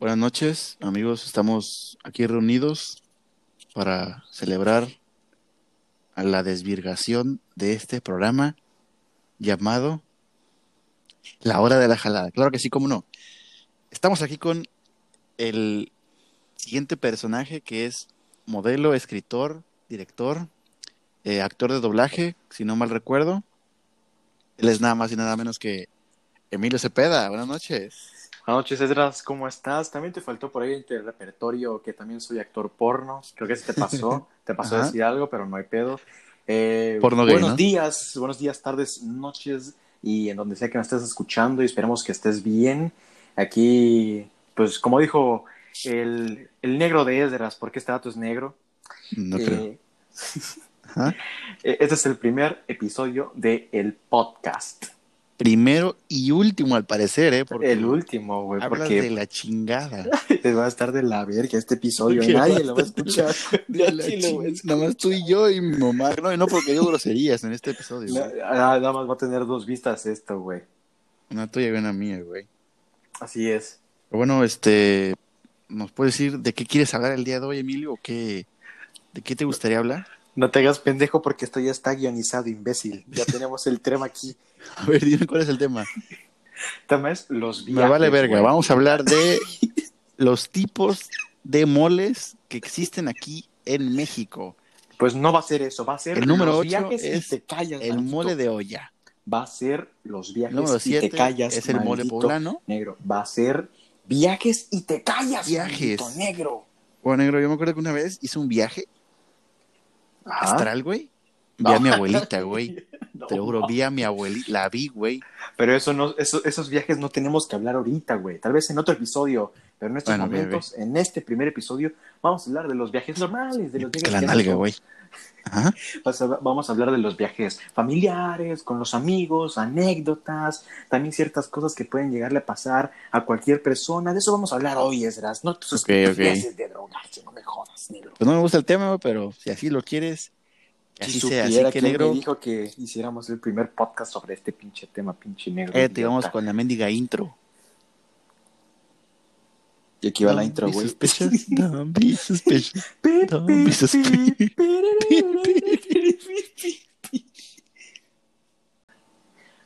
Buenas noches, amigos. Estamos aquí reunidos para celebrar a la desvirgación de este programa llamado La Hora de la Jalada. Claro que sí, cómo no. Estamos aquí con el siguiente personaje que es modelo, escritor, director, eh, actor de doblaje, si no mal recuerdo. Él es nada más y nada menos que Emilio Cepeda. Buenas noches. Buenas noches, Esdras, ¿cómo estás? También te faltó por ahí el repertorio que también soy actor porno. Creo que se te pasó, te pasó a decir algo, pero no hay pedo. Eh, Porno gay, buenos ¿no? días, buenos días, tardes, noches y en donde sea que nos estés escuchando y esperemos que estés bien. Aquí, pues como dijo el, el negro de Esdras, porque este dato es negro. No eh, creo. Ajá. eh, Este es el primer episodio del el podcast. Primero y último, al parecer, ¿eh? Porque El último, güey, hablas porque de la chingada. les va a estar de la verga este episodio. Nadie lo va a escuchar. De la. Nada más tú y yo y mi mamá. No, y no porque digo groserías en este episodio. Ah, Nada más va a tener dos vistas esto, güey. Una tuya y una mía, güey. Así es. Pero bueno, este, ¿nos puedes decir de qué quieres hablar el día de hoy, Emilio? ¿O qué, de qué te gustaría hablar? No te hagas pendejo porque esto ya está guionizado, imbécil. Ya tenemos el tema aquí. A ver, dime cuál es el tema. El tema es los Me viajes. vale verga. güey. Vamos a hablar de los tipos de moles que existen aquí en México. Pues no va a ser eso, va a ser El número los viajes es y te callas. El maldito. mole de olla. Va a ser los viajes y te 7 callas. es el mole poblano. Negro. Va a ser viajes y te callas. Viajes. maldito negro. Bueno, negro, yo me acuerdo que una vez hice un viaje Ajá. astral, güey. Vi a mi abuelita, güey. No, Te lo juro, vi a mi abuelita. La vi, güey. Pero eso no, eso- esos viajes no tenemos que hablar ahorita, güey. Tal vez en otro episodio. Pero en estos Bueno, momentos, en este primer episodio, vamos a hablar de los viajes normales, de los viajes la nalga, güey. Vamos a hablar de los viajes familiares, con los amigos, anécdotas, también ciertas cosas que pueden llegarle a pasar a cualquier persona. De eso vamos a hablar hoy, Esdras. No tus Ok, ok. estupideces de drogarse, no me jodas, negro. Pues no me gusta el tema, pero si así lo quieres, Si así sea. Así que, negro, me dijo que hiciéramos el primer podcast sobre este pinche tema, pinche negro. eh, te vamos con la mendiga intro. Y aquí va la intro, güey. suspicious, Don't be suspicious. Don't be suspicious.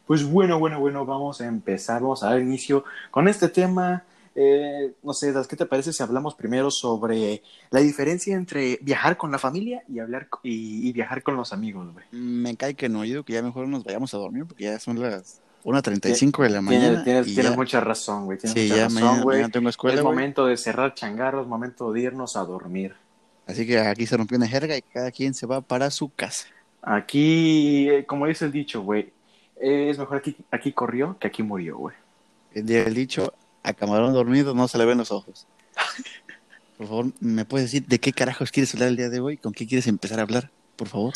Pues bueno, bueno, bueno, vamos a empezar, vamos a dar inicio con este tema. Eh, no sé, ¿qué te parece si hablamos primero sobre la diferencia entre viajar con la familia y hablar y, y viajar con los amigos, güey? Me cae que no, yo que ya mejor nos vayamos a dormir porque ya son las 1.35 de la mañana. Tienes, tienes, y tienes ya- mucha razón, güey. Tienes Sí, mucha ya razón, mañana, güey. mañana tengo escuela, es güey. momento de cerrar changarros, momento de irnos a dormir. Así que aquí se rompió una jerga y cada quien se va para su casa. Aquí, eh, como dice el dicho, güey, es mejor aquí, aquí corrió que aquí murió, güey. El dicho, a camarón dormido no se le ven los ojos. Por favor, ¿me puedes decir de qué carajos quieres hablar el día de hoy? ¿Con qué quieres empezar a hablar? Por favor.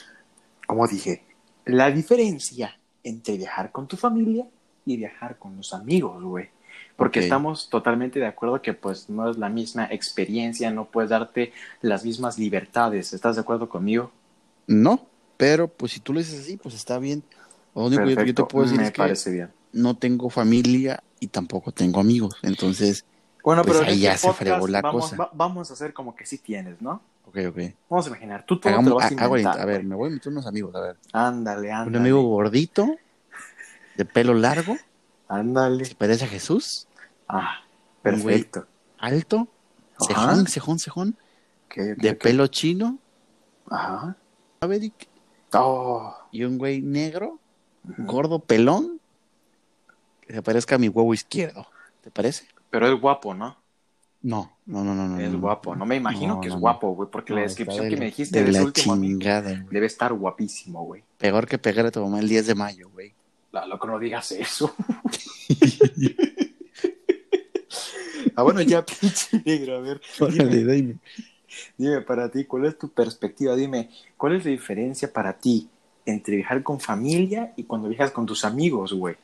como dije, la diferencia entre viajar con tu familia y viajar con los amigos, güey. Porque estamos totalmente de acuerdo que pues no es la misma experiencia, no puedes darte las mismas libertades. ¿Estás de acuerdo conmigo? No, pero pues si tú lo dices así, pues está bien. Lo único que yo- te puedo decir me es que parece bien. no tengo familia y tampoco tengo amigos. Entonces, Bueno, pues pero en ahí ya este se fregó la vamos, cosa. va- vamos a hacer como que sí tienes, ¿no? ok, ok. Vamos a imaginar, tú todo te Hagamos, lo vas a inventar. a ver, me voy a meter unos amigos, a ver. Ándale, ándale. Un amigo gordito, de pelo largo, Ándale. se parece a Jesús, Ah, perfecto. alto, cejón, cejón, cejón, Ok, ok, de pelo chino, Ajá. Maverick, Oh. y un güey negro, gordo, pelón, que se parezca a mi huevo izquierdo. ¿Te parece? Pero es guapo, ¿no? No, no, no, no. no Es no. guapo. No me imagino No, que es no. guapo, güey, porque la descripción que me dijiste de de ese la último chingada, debe estar guapísimo, güey. Peor que pegar a tu mamá el 10 de mayo, güey. La loco, no digas eso. ah, bueno, ya, pinche negro, a ver. Órale, dime. dime para ti, ¿cuál es tu perspectiva? Dime, ¿cuál es la diferencia para ti entre viajar con familia y cuando viajas con tus amigos, güey?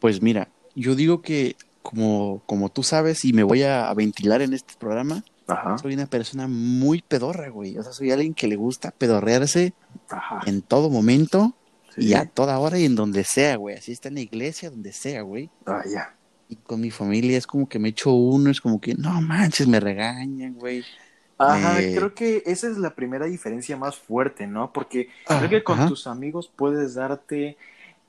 Pues mira, yo digo que como, como tú sabes y me voy a, a ventilar en este programa, Ajá, soy una persona muy pedorra, güey. O sea, soy alguien que le gusta pedorrearse ajá. en todo momento Sí. y a toda hora y en donde sea, güey. Así está en la iglesia, donde sea, güey. Ah, ya. Y con mi familia es como que me echo uno, es como que, no manches, me regañan, güey. Ajá, creo que esa es la primera diferencia más fuerte, ¿no? Porque Ah, creo que con ajá. tus amigos puedes darte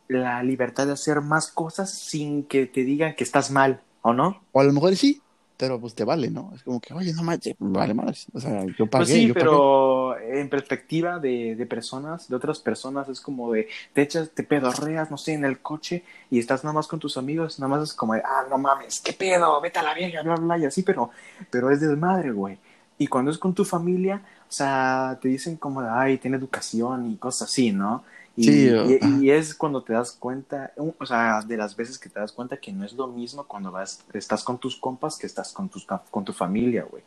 la libertad de hacer más cosas sin que te digan que estás mal, ¿o no? O a lo mejor sí, pero pues te vale, ¿no? Es como que, oye, no manches, vale más. O sea, yo pagué, Pues sí, yo pagué. pero en perspectiva de, de personas, de otras personas, es como de, te echas, te pedorreas, no sé, en el coche y estás nada más con tus amigos, nada más es como de, ah, no mames, qué pedo, vete a la verga, bla, bla, bla, y así, pero, pero es desmadre, güey. Y cuando es con tu familia, o sea, te dicen como de, ay, tiene educación y cosas así, ¿no? Y, Sí, y- ajá. y es cuando te das cuenta, o sea, de las veces que te das cuenta que no es lo mismo cuando vas, estás con tus compas que estás con, tus, con tu familia, güey.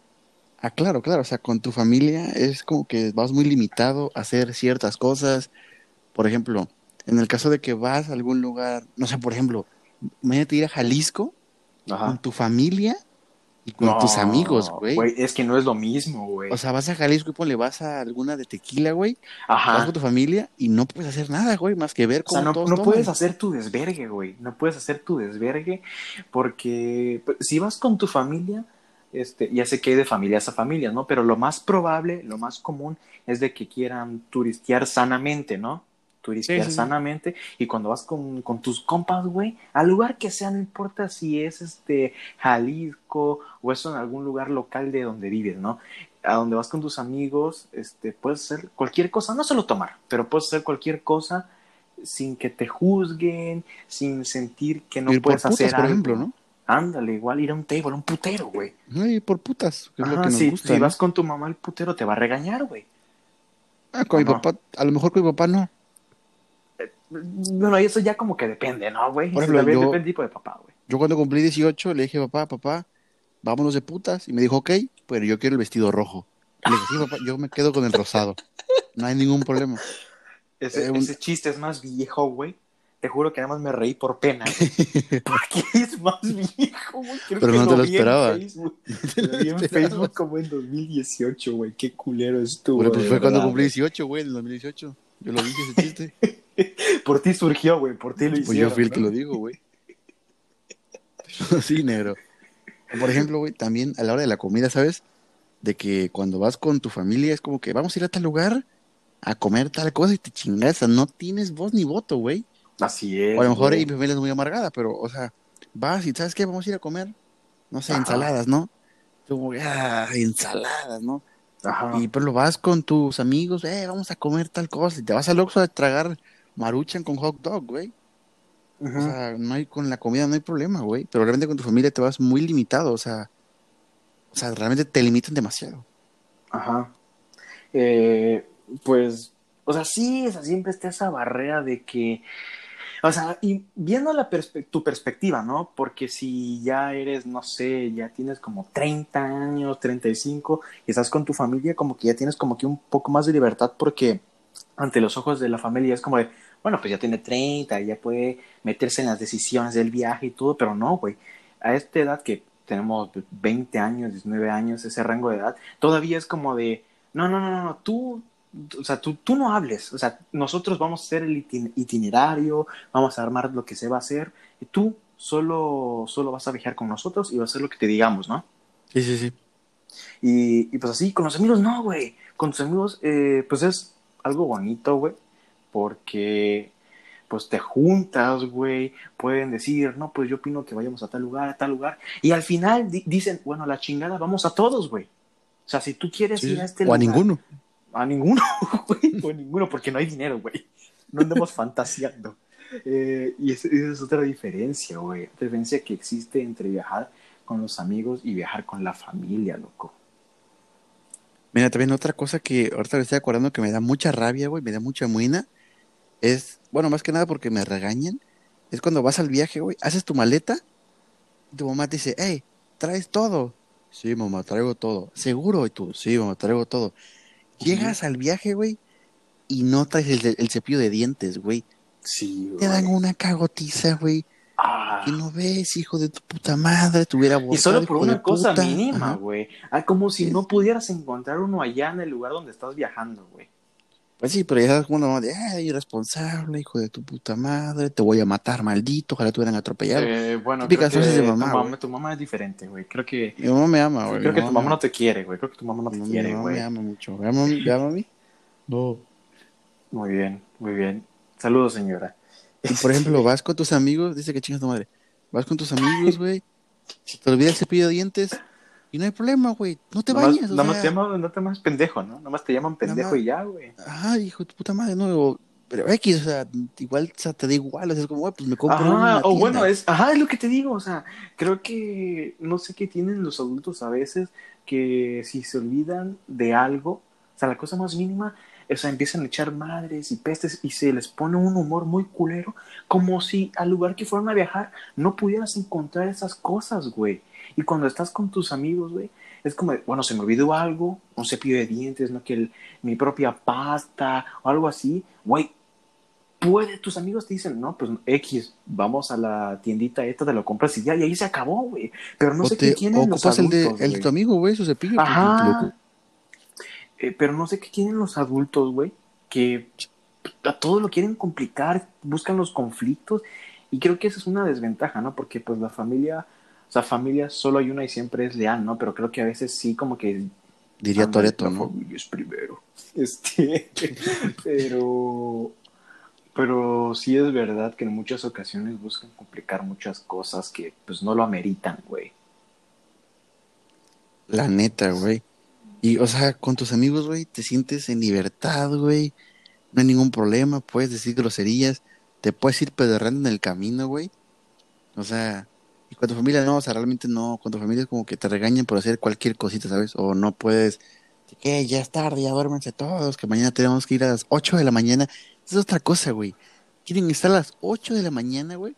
Ah, claro, claro. O sea, con tu familia es como que vas muy limitado a hacer ciertas cosas. Por ejemplo, en el caso de que vas a algún lugar, no sé, por ejemplo, imagínate ir a Jalisco con tu familia y con tus amigos, güey. Es que no es lo mismo, güey. O sea, vas a Jalisco y ponle, vas a alguna de tequila, güey, vas Ajá. con tu familia y no puedes hacer nada, güey, más que ver O sea, cómo no, todos no toman. puedes hacer tu desvergue, güey. No puedes hacer tu desvergue porque pues, si vas con tu familia, este, ya sé que hay de familias a familias, ¿no? Pero lo más probable, lo más común es de que quieran turistear sanamente, ¿no? Turistear Sí, sí, sí. sanamente. Y cuando vas con, con tus compas, güey, al lugar que sea, no importa si es este Jalisco o eso en algún lugar local de donde vives, ¿no? a donde vas con tus amigos, este, puedes hacer cualquier cosa, no solo tomar, pero puedes hacer cualquier cosa sin que te juzguen, sin sentir que no ir por puedes putas, hacer por algo. ejemplo, ¿no? Ándale, igual ir a un table, un putero, güey. No, ir por putas, que es lo Ajá, que nos si, gusta, si ¿no? vas con tu mamá al putero, te va a regañar, güey. Ah, con mi papá, a lo mejor con mi papá no. Bueno, eso ya como que depende, ¿no, güey? Por ejemplo, también yo- depende del tipo de papá, güey. Yo cuando cumplí 18 le dije, papá, papá, vámonos de putas. Y me dijo, ok, pero yo quiero el vestido rojo. Le dije, sí, papá, yo me quedo con el rosado. No hay ningún problema. Ese, Eh, un- ese chiste es más viejo, güey. Te juro que nada más me reí por pena, güey. Porque es más viejo, güey. Creo Pero que no te lo vi en esperaba. Facebook. Lo lo vi en. Facebook como en 2018, güey. Qué culero estuvo. Bueno, pues fue cuando cumplí güey. 18, güey, en el 2018. Yo lo dije ese chiste. Por ti surgió, güey. Por ti lo hicieron. Pues yo fui el que ¿no? lo digo, güey. Sí, negro. Por ejemplo, güey, también a la hora de la comida, ¿sabes? De que cuando vas con tu familia es como que vamos a ir a tal lugar a comer tal cosa y te chingas, no tienes voz ni voto, güey. Así es. O a lo mejor mi familia es muy amargada, pero, o sea, vas y ¿sabes qué? Vamos a ir a comer, no sé, Ajá. ensaladas, ¿no? Como, ah, ensaladas, ¿no? Ajá. Y pero lo vas con tus amigos, eh, vamos a comer tal cosa, y te vas al Oxxo a tragar maruchan con hot dog, güey. O sea, no hay, con la comida no hay problema, güey. Pero realmente con tu familia te vas muy limitado, o sea, o sea, realmente te limitan demasiado. Ajá. Eh, pues, o sea, sí, o sea, siempre está esa barrera de que, o sea, y viendo la perspe- tu perspectiva, ¿no? Porque si ya eres, no sé, ya tienes como 30 años, 35, y estás con tu familia, como que ya tienes como que un poco más de libertad porque ante los ojos de la familia es como de, bueno, pues ya tiene 30, ya puede meterse en las decisiones del viaje y todo, pero no, güey. A esta edad que tenemos 20 años, 19 años, ese rango de edad, todavía es como de, no, no, no, no, no, tú, o sea, tú, tú no hables, o sea, nosotros vamos a hacer el itin- itinerario, vamos a armar lo que se va a hacer, y tú solo, solo vas a viajar con nosotros y vas a hacer lo que te digamos, ¿no? Sí, sí, sí. Y, y pues así, con los amigos no, güey. Con tus amigos, eh, pues es algo bonito, güey. Porque, pues te juntas, güey. Pueden decir, no, pues yo opino que vayamos a tal lugar, a tal lugar. Y al final di- dicen, bueno, a la chingada, vamos a todos, güey. O sea, si tú quieres Sí, ir a este o lugar. a ninguno. A ninguno, güey. O a ninguno, porque no hay dinero, güey. No andemos fantaseando. Eh, y es- esa es otra diferencia, güey. Diferencia que existe entre viajar con los amigos y viajar con la familia, loco. Mira, también otra cosa que ahorita me estoy acordando que me da mucha rabia, güey, me da mucha muina, es, bueno, más que nada porque me regañan, es cuando vas al viaje, güey, haces tu maleta, y tu mamá te dice, hey, ¿traes todo? Sí, mamá, traigo todo. ¿Seguro? Y tú, sí, mamá, traigo todo. Llegas al viaje, güey, y no traes el, el cepillo de dientes, güey. Sí, Te dan una cagotiza, güey. Ah, Que no ves, hijo de tu puta madre, te hubiera y solo por una cosa puta. mínima, güey. Ah, como si Sí. no pudieras encontrar uno allá en el lugar donde estás viajando, güey. Pues sí, pero ya sabes como de, ay, irresponsable, hijo de tu puta madre, te voy a matar, maldito, ojalá te hubieran atropellado. Eh, bueno, creo que tu, mamá, tu es diferente, güey. Creo que, Mi mamá me ama, güey. creo que mi tu mamá no te quiere, güey. Creo que tu mamá no te mi quiere, mi mamá güey. me ama mucho. ¿Me ama, me ama a mí? No. Muy bien, muy bien. Saludos, señora. Y por ejemplo, vas con tus amigos, dice que chingas tu madre. Vas con tus amigos, güey. Se te olvida el cepillo de dientes y no hay problema, güey. No te Nomás- bañas, o nomás sea. te llaman, no te llamas pendejo, ¿no? Nomás te llaman pendejo Nomás- y ya, güey. Ay, hijo de tu puta madre, no. Pero X, o sea, igual o sea, te da igual. O sea, es como, güey, pues me compro Ajá, la o tienda. bueno, es, ajá, es lo que te digo, o sea, creo que no sé qué tienen los adultos a veces que si se olvidan de algo, o sea, la cosa más mínima, o sea, empiezan a echar madres y pestes y se les pone un humor muy culero, como si al lugar que fueron a viajar no pudieras encontrar esas cosas, güey. Y cuando estás con tus amigos, güey, es como, bueno, se me olvidó algo, un cepillo de dientes, no que el- mi propia pasta o algo así, güey, puede, tus amigos te dicen, no, pues X, vamos a la tiendita esta, te lo compras y ya, y ahí se acabó, güey. Pero no o sé te qué tienen los ocupas el de, adultos, el de tu amigo, güey, su cepillo. pues, Ajá. Eh, pero no sé qué tienen los adultos, güey, que a todo lo quieren complicar, buscan los conflictos, y creo que esa es una desventaja, ¿no? Porque pues la familia, o sea, familia solo hay una y siempre es leal, ¿no? Pero creo que a veces sí como que Diría Toreto, la ¿no? familia es primero. Este, pero, pero sí es verdad que en muchas ocasiones buscan complicar muchas cosas que pues no lo ameritan, güey. La neta, güey. Y, o sea, con tus amigos, güey, te sientes en libertad, güey. No hay ningún problema, puedes decir groserías, te puedes ir pedorrando en el camino, güey. O sea, y con tu familia no, o sea, realmente no. Con tu familia es como que te regañan por hacer cualquier cosita, ¿sabes? O no puedes, que ya es tarde, ya duérmense todos, que mañana tenemos que ir a las 8 de la mañana. Esa es otra cosa, güey. Quieren estar a las 8 de la mañana, güey,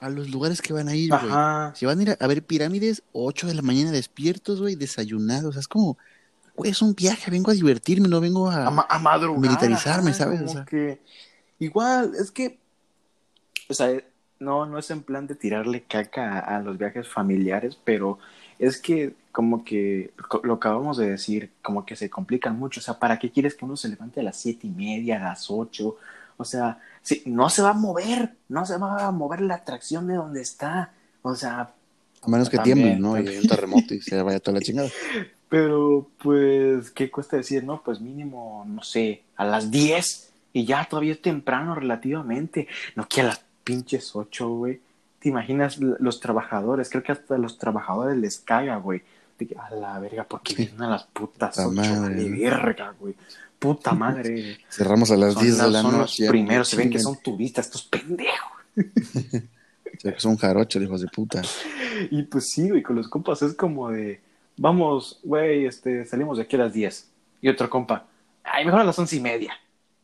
a los lugares que van a ir, güey. Si van a ir a, a ver pirámides, 8 de la mañana despiertos, güey, desayunados. O sea, es como, es un viaje, vengo a divertirme, no vengo a... A, ma- a madrugar. militarizarme, ¿sabes? O sea. que igual, es que, o sea, no, no es en plan de tirarle caca a, a los viajes familiares, pero es que como que lo acabamos de decir, como que se complican mucho. O sea, ¿para qué quieres que uno se levante a las siete y media, a las ocho? O sea, sí, no se va a mover, no se va a mover la atracción de donde está. O sea, A menos que También, tiemble, ¿no? Y haya un terremoto y se vaya toda la chingada. Pero, pues, ¿qué cuesta decir? No, pues mínimo, no sé, a las 10 y ya todavía es temprano relativamente. No que a las pinches 8, güey. ¿Te imaginas los trabajadores? Creo que hasta a los trabajadores les caga, güey. A la verga, porque Sí. vienen a las putas Puta 8, madre, verga, güey. Puta madre. Cerramos a las son 10 de la son noche. los ya, primeros, se ven que son turistas, estos pendejos. O sea, que son jarochos, hijos de puta. Y pues sí, güey, con los compas es como de, vamos, güey, este, salimos de aquí a las 10. Y otro compa, ay, mejor a las once y media.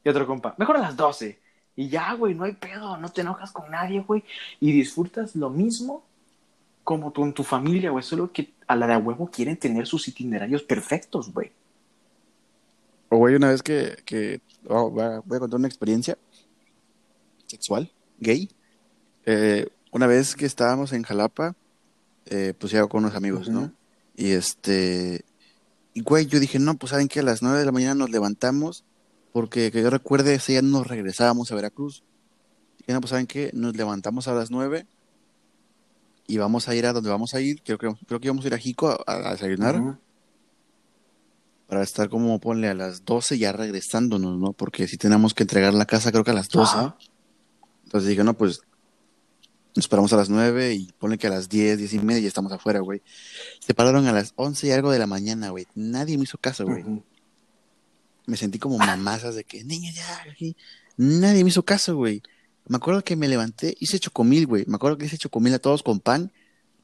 Y otro compa, mejor a las 12. Y ya, güey, no hay pedo, no te enojas con nadie, güey. Y disfrutas lo mismo como tú en tu familia, güey. Solo que a la de a huevo quieren tener sus itinerarios perfectos, güey. O, güey, una vez que, que oh, voy a contar una experiencia sexual, gay. Eh, una vez que estábamos en Jalapa, eh, pues ya con unos amigos, ¿no? Y este, y güey, yo dije, no, pues saben que a las 9 de la mañana nos levantamos, porque que yo recuerde, ese día nos regresábamos a Veracruz. Y no, pues saben que nos levantamos a las 9 y vamos a ir a donde vamos a ir, creo que, creo que íbamos a ir a Jico a, a desayunar para estar como ponle a las 12 ya regresándonos, ¿no? Porque si tenemos que entregar la casa creo que a las 12. Ajá. Entonces dije, no, pues nos paramos a las 9 y ponle que a las 10, 10 y media ya estamos afuera, güey. Se pararon a las 11 y algo de la mañana, güey. Nadie me hizo caso, güey. Me sentí como mamazas de que, niña, ya, aquí. Nadie me hizo caso, güey. Me acuerdo que me levanté, hice chocomil, güey. Me acuerdo que hice chocomil a todos con pan.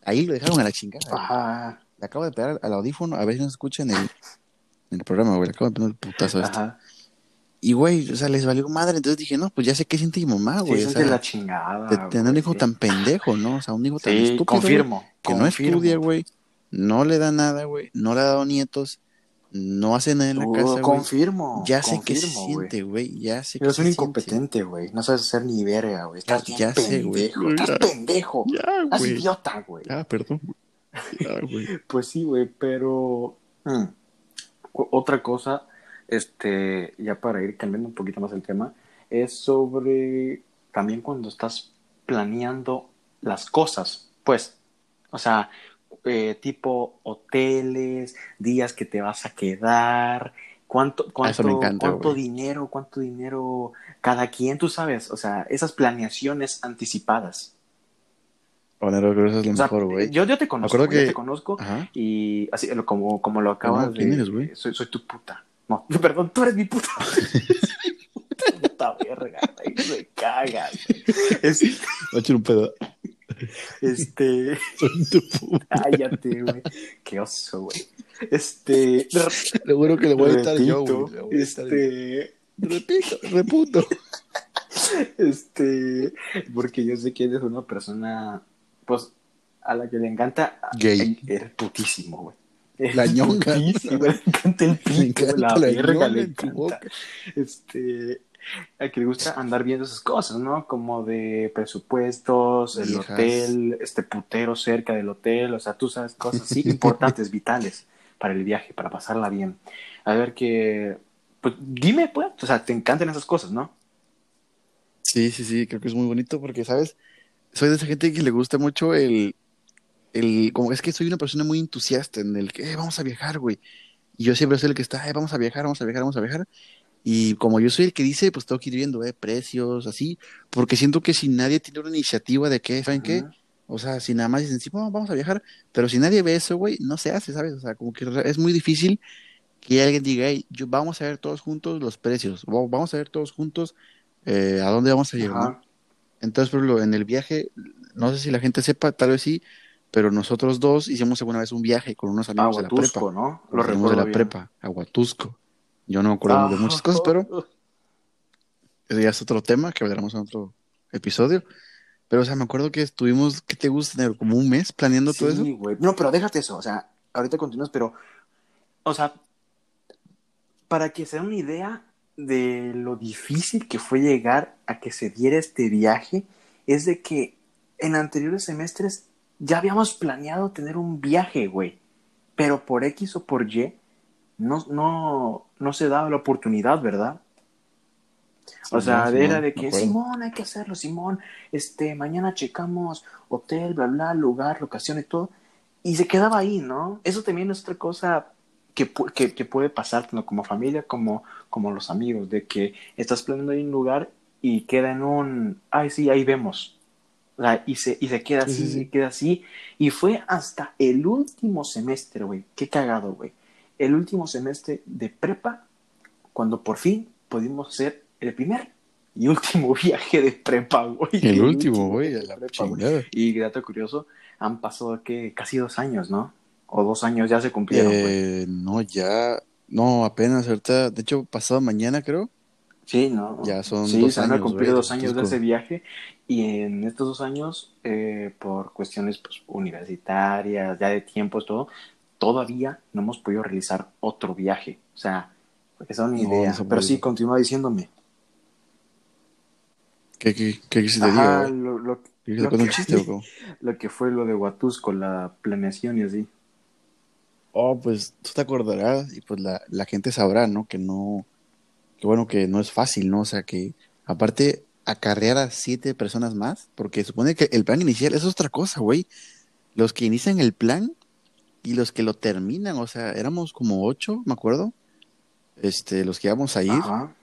Ahí lo dejaron a la chingada. Ajá. Le acabo de pegar al audífono, a ver si nos escucha en el, en el programa, güey. Le acabo de poner el putazo a esto. Ajá. Y, güey, o sea, les valió madre. Entonces dije, no, pues ya sé qué siente mi mamá, Sí, güey. eso o es de sea, la chingada. de tener un hijo sí. tan pendejo, ¿no? O sea, un hijo tan Sí, estúpido. confirmo. güey, que no confirmo. estudia, güey. No le da nada, güey. No le ha dado nietos. No hace nada en la Uh, casa, confirmo. Ya sé qué se confirmo, siente, güey. Ya sé Eres se un siente. incompetente, güey. No sabes hacer ni verga, güey. Estás Ya- ya sé, güey. pendejo. Estás pendejo. Ya, Estás güey. idiota, güey. Ya, perdón. Ya. Pues sí, güey, pero... mm, o- Otra cosa este, ya para ir cambiando un poquito más el tema, es sobre también cuando estás planeando las cosas, pues, o sea, eh, tipo hoteles, días que te vas a quedar, cuánto, cuánto, cuánto dinero, cuánto dinero cada quien, tú sabes, o sea, esas planeaciones anticipadas. Bueno, creo que eso es lo mejor, güey. Yo, yo te conozco, yo te conozco y así como, como lo acabas de... Eres, soy tu puta. No, perdón, tú eres mi puta. puta verga, güey, me cagas. Es... Voy a echar un pedo. Este. Soy tu puta. Cállate, güey. Qué oso, güey. Este. Seguro que le voy a estar yo, güey. Este. Repito, reputo. Este. Porque yo sé que eres una persona, pues, a la que le encanta. Gay. Eres putísimo, güey. La ñonga. Le encanta el pito, la, la verga, le encanta. Este, a que le gusta andar viendo esas cosas, ¿no? Como de presupuestos, el hotel, este putero cerca del hotel, o sea, tú sabes, cosas así importantes, vitales para el viaje, para pasarla bien. A ver que, pues dime, pues, o sea, te encantan esas cosas, ¿no? Sí, sí, sí, creo que es muy bonito porque, ¿sabes? Soy de esa gente que le gusta mucho el, el, como es que soy una persona muy entusiasta en el que, "Eh, vamos a viajar, güey. Y yo siempre soy el que está, "Eh, vamos a viajar, vamos a viajar, vamos a viajar. Y como yo soy el que dice, pues tengo que ir viendo, eh, precios, así, porque siento que si nadie tiene una iniciativa de que, ¿saben qué? Ujú. O sea, si nada más dicen, sí, vamos vamos a viajar, pero si nadie ve eso, güey, no se hace, ¿sabes? O sea, como que es muy difícil que alguien diga, hey, yo, vamos a ver todos juntos los precios, o vamos a ver todos juntos eh, a dónde vamos a. Ajá. Entonces, por ejemplo, en el viaje, no sé si la gente sepa, tal vez sí, pero nosotros dos hicimos alguna vez un viaje con unos amigos de la prepa. ¿no? Los amigos de la prepa, a Huatusco. Yo no me acuerdo de muchas cosas, pero eso ya es otro tema que hablaremos en otro episodio. Pero, o sea, me acuerdo que estuvimos, ¿qué te gusta? Como un mes planeando todo eso. Güey. No, pero déjate eso, o sea, ahorita continúas, pero, o sea, para que se den una idea de lo difícil que fue llegar a que se diera este viaje, es de que en anteriores semestres ya habíamos planeado tener un viaje, güey, pero por X o por Y no, no, no se daba la oportunidad, ¿verdad? O sea, Simón, era de que. Simón, hay que hacerlo, Simón, este, mañana checamos hotel, bla, bla, lugar, locación y todo, y se quedaba ahí, ¿no? Eso también es otra cosa que, que, que puede pasar tanto como familia como, como los amigos, de que estás planeando ahí un lugar y queda en un, ay, sí, ahí vemos. Sea, y se, y se queda Sí, así, sí, sí. y queda así. Y fue hasta el último semestre, güey. Qué cagado, güey. El último semestre de prepa, cuando por fin pudimos hacer el primer y último viaje de prepa, güey. El último, güey, a de la prepa, güey. Y dato curioso, han pasado que casi dos años, ¿no? O dos años ya se cumplieron, güey. Eh, no, ya, no, apenas ahorita, de hecho, pasado mañana creo, Sí, ¿no? ya son sí, dos se van a años, cumplir güey, dos años de ese viaje y en estos dos años, eh, por cuestiones pues, universitarias, ya de tiempos, todo, todavía no hemos podido realizar otro viaje. O sea, porque son una No, idea. no se Pero sí, continúa diciéndome. ¿Qué, qué, qué te Ajá, güey? lo, lo, ¿Quieres que un chiste o lo que fue lo de Huatusco, la planeación y así. Oh, pues tú te acordarás y pues la, la gente sabrá, ¿no? Que no, que bueno, que no es fácil, ¿no? O sea, que aparte acarrear a siete personas más, porque supone que el plan inicial es otra cosa, güey. Los que inician el plan y los que lo terminan, o sea, éramos como ocho, me acuerdo, este, los que íbamos a ir Ajá.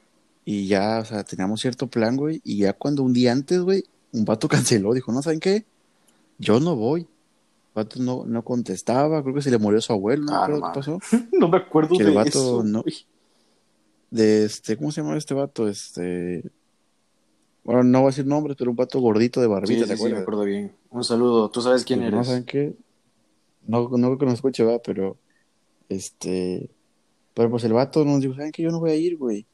y ya, o sea, teníamos cierto plan, güey, y ya cuando un día antes, güey, un vato canceló, dijo, no, ¿saben qué? Yo no voy. El vato no, no contestaba, creo que se le murió su abuelo, no me Ah, acuerdo no qué pasó. No me acuerdo Que el vato eso. no-. De este, ¿cómo se llama este vato? Este, bueno, no voy a decir nombres, pero un vato gordito de Sí, barbita, sí, ¿te sí, me acuerdas? acuerdo bien. Un saludo. ¿Tú sabes quién Pues, No eres? saben qué, no, no creo que nos escuche, va, pero este, pero pues el vato nos dijo, ¿saben qué? Yo no voy a ir, güey.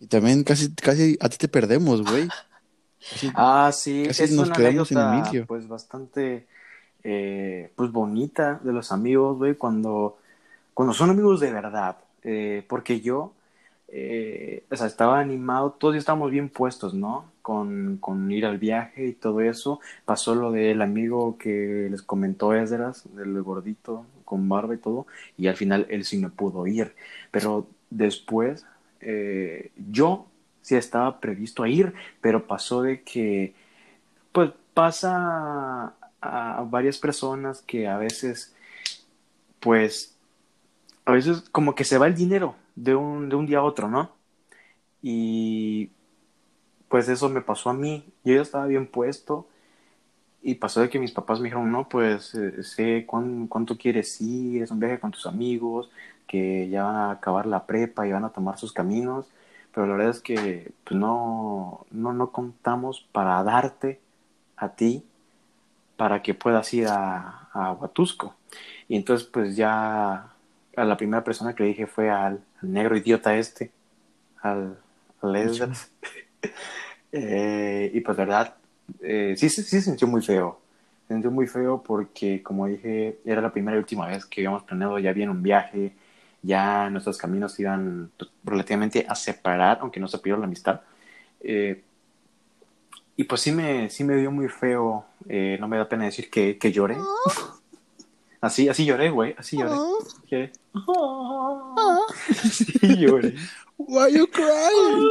Y también casi, casi a ti te perdemos, güey. Casi- Ah, sí, Casi es nos una quedamos anécdota, pues bastante, eh, pues bonita de los amigos, güey, cuando, cuando son amigos de verdad, eh, porque yo, eh, o sea, estaba animado, todos estábamos bien puestos, ¿no? Con, con ir al viaje y todo eso, pasó lo del amigo que les comentó Esdras, del gordito con barba y todo, y al final él sí no pudo ir, pero después eh, yo sí estaba previsto a ir, pero pasó de que, pues pasa a varias personas que a veces, pues, a veces como que se va el dinero de un, de un día a otro, ¿no? Y pues eso me pasó a mí. Yo ya estaba bien puesto y pasó de que mis papás me dijeron, no, pues eh, sé cuánto quieres ir, es un viaje con tus amigos, que ya van a acabar la prepa y van a tomar sus caminos, pero la verdad es que pues, no, no, no contamos para darte a ti para que puedas ir a, a Huatusco. Y entonces pues ya a la primera persona que le dije fue al, negro idiota este, al, al eh, y pues verdad, eh, sí, sí, se sintió muy feo. Se sintió muy feo porque, como dije, era la primera y última vez que habíamos planeado ya bien un viaje, ya nuestros caminos iban relativamente a separar, aunque no se pidió la amistad. Eh, y pues sí me, sí me dio muy feo, eh, no me da pena decir que, que lloré. Así, así lloré, güey, así lloré. Sí lloré. Why you crying?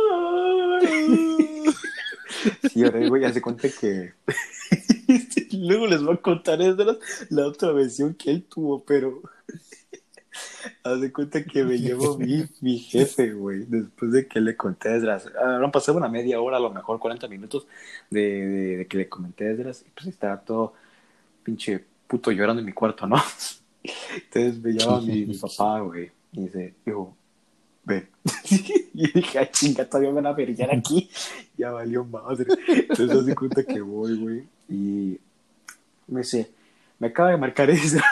sí lloré, güey, hace cuenta que... Luego les voy a contar esa la, la otra versión que él tuvo, pero... Haz de cuenta que me llevó mi, mi jefe, güey, después de que le conté desde las... Ah, pasado una media hora, a lo mejor 40 minutos de, de, que le comenté desde las... Y pues estaba todo pinche puto llorando en mi cuarto, ¿no? Entonces me llama mi, mi papá, güey, y dice, hijo, ve. y dije, ay, chinga, todavía me van a verillar aquí. ya valió madre. Entonces haz de cuenta que voy, güey, y me dice, me acaba de marcar esa.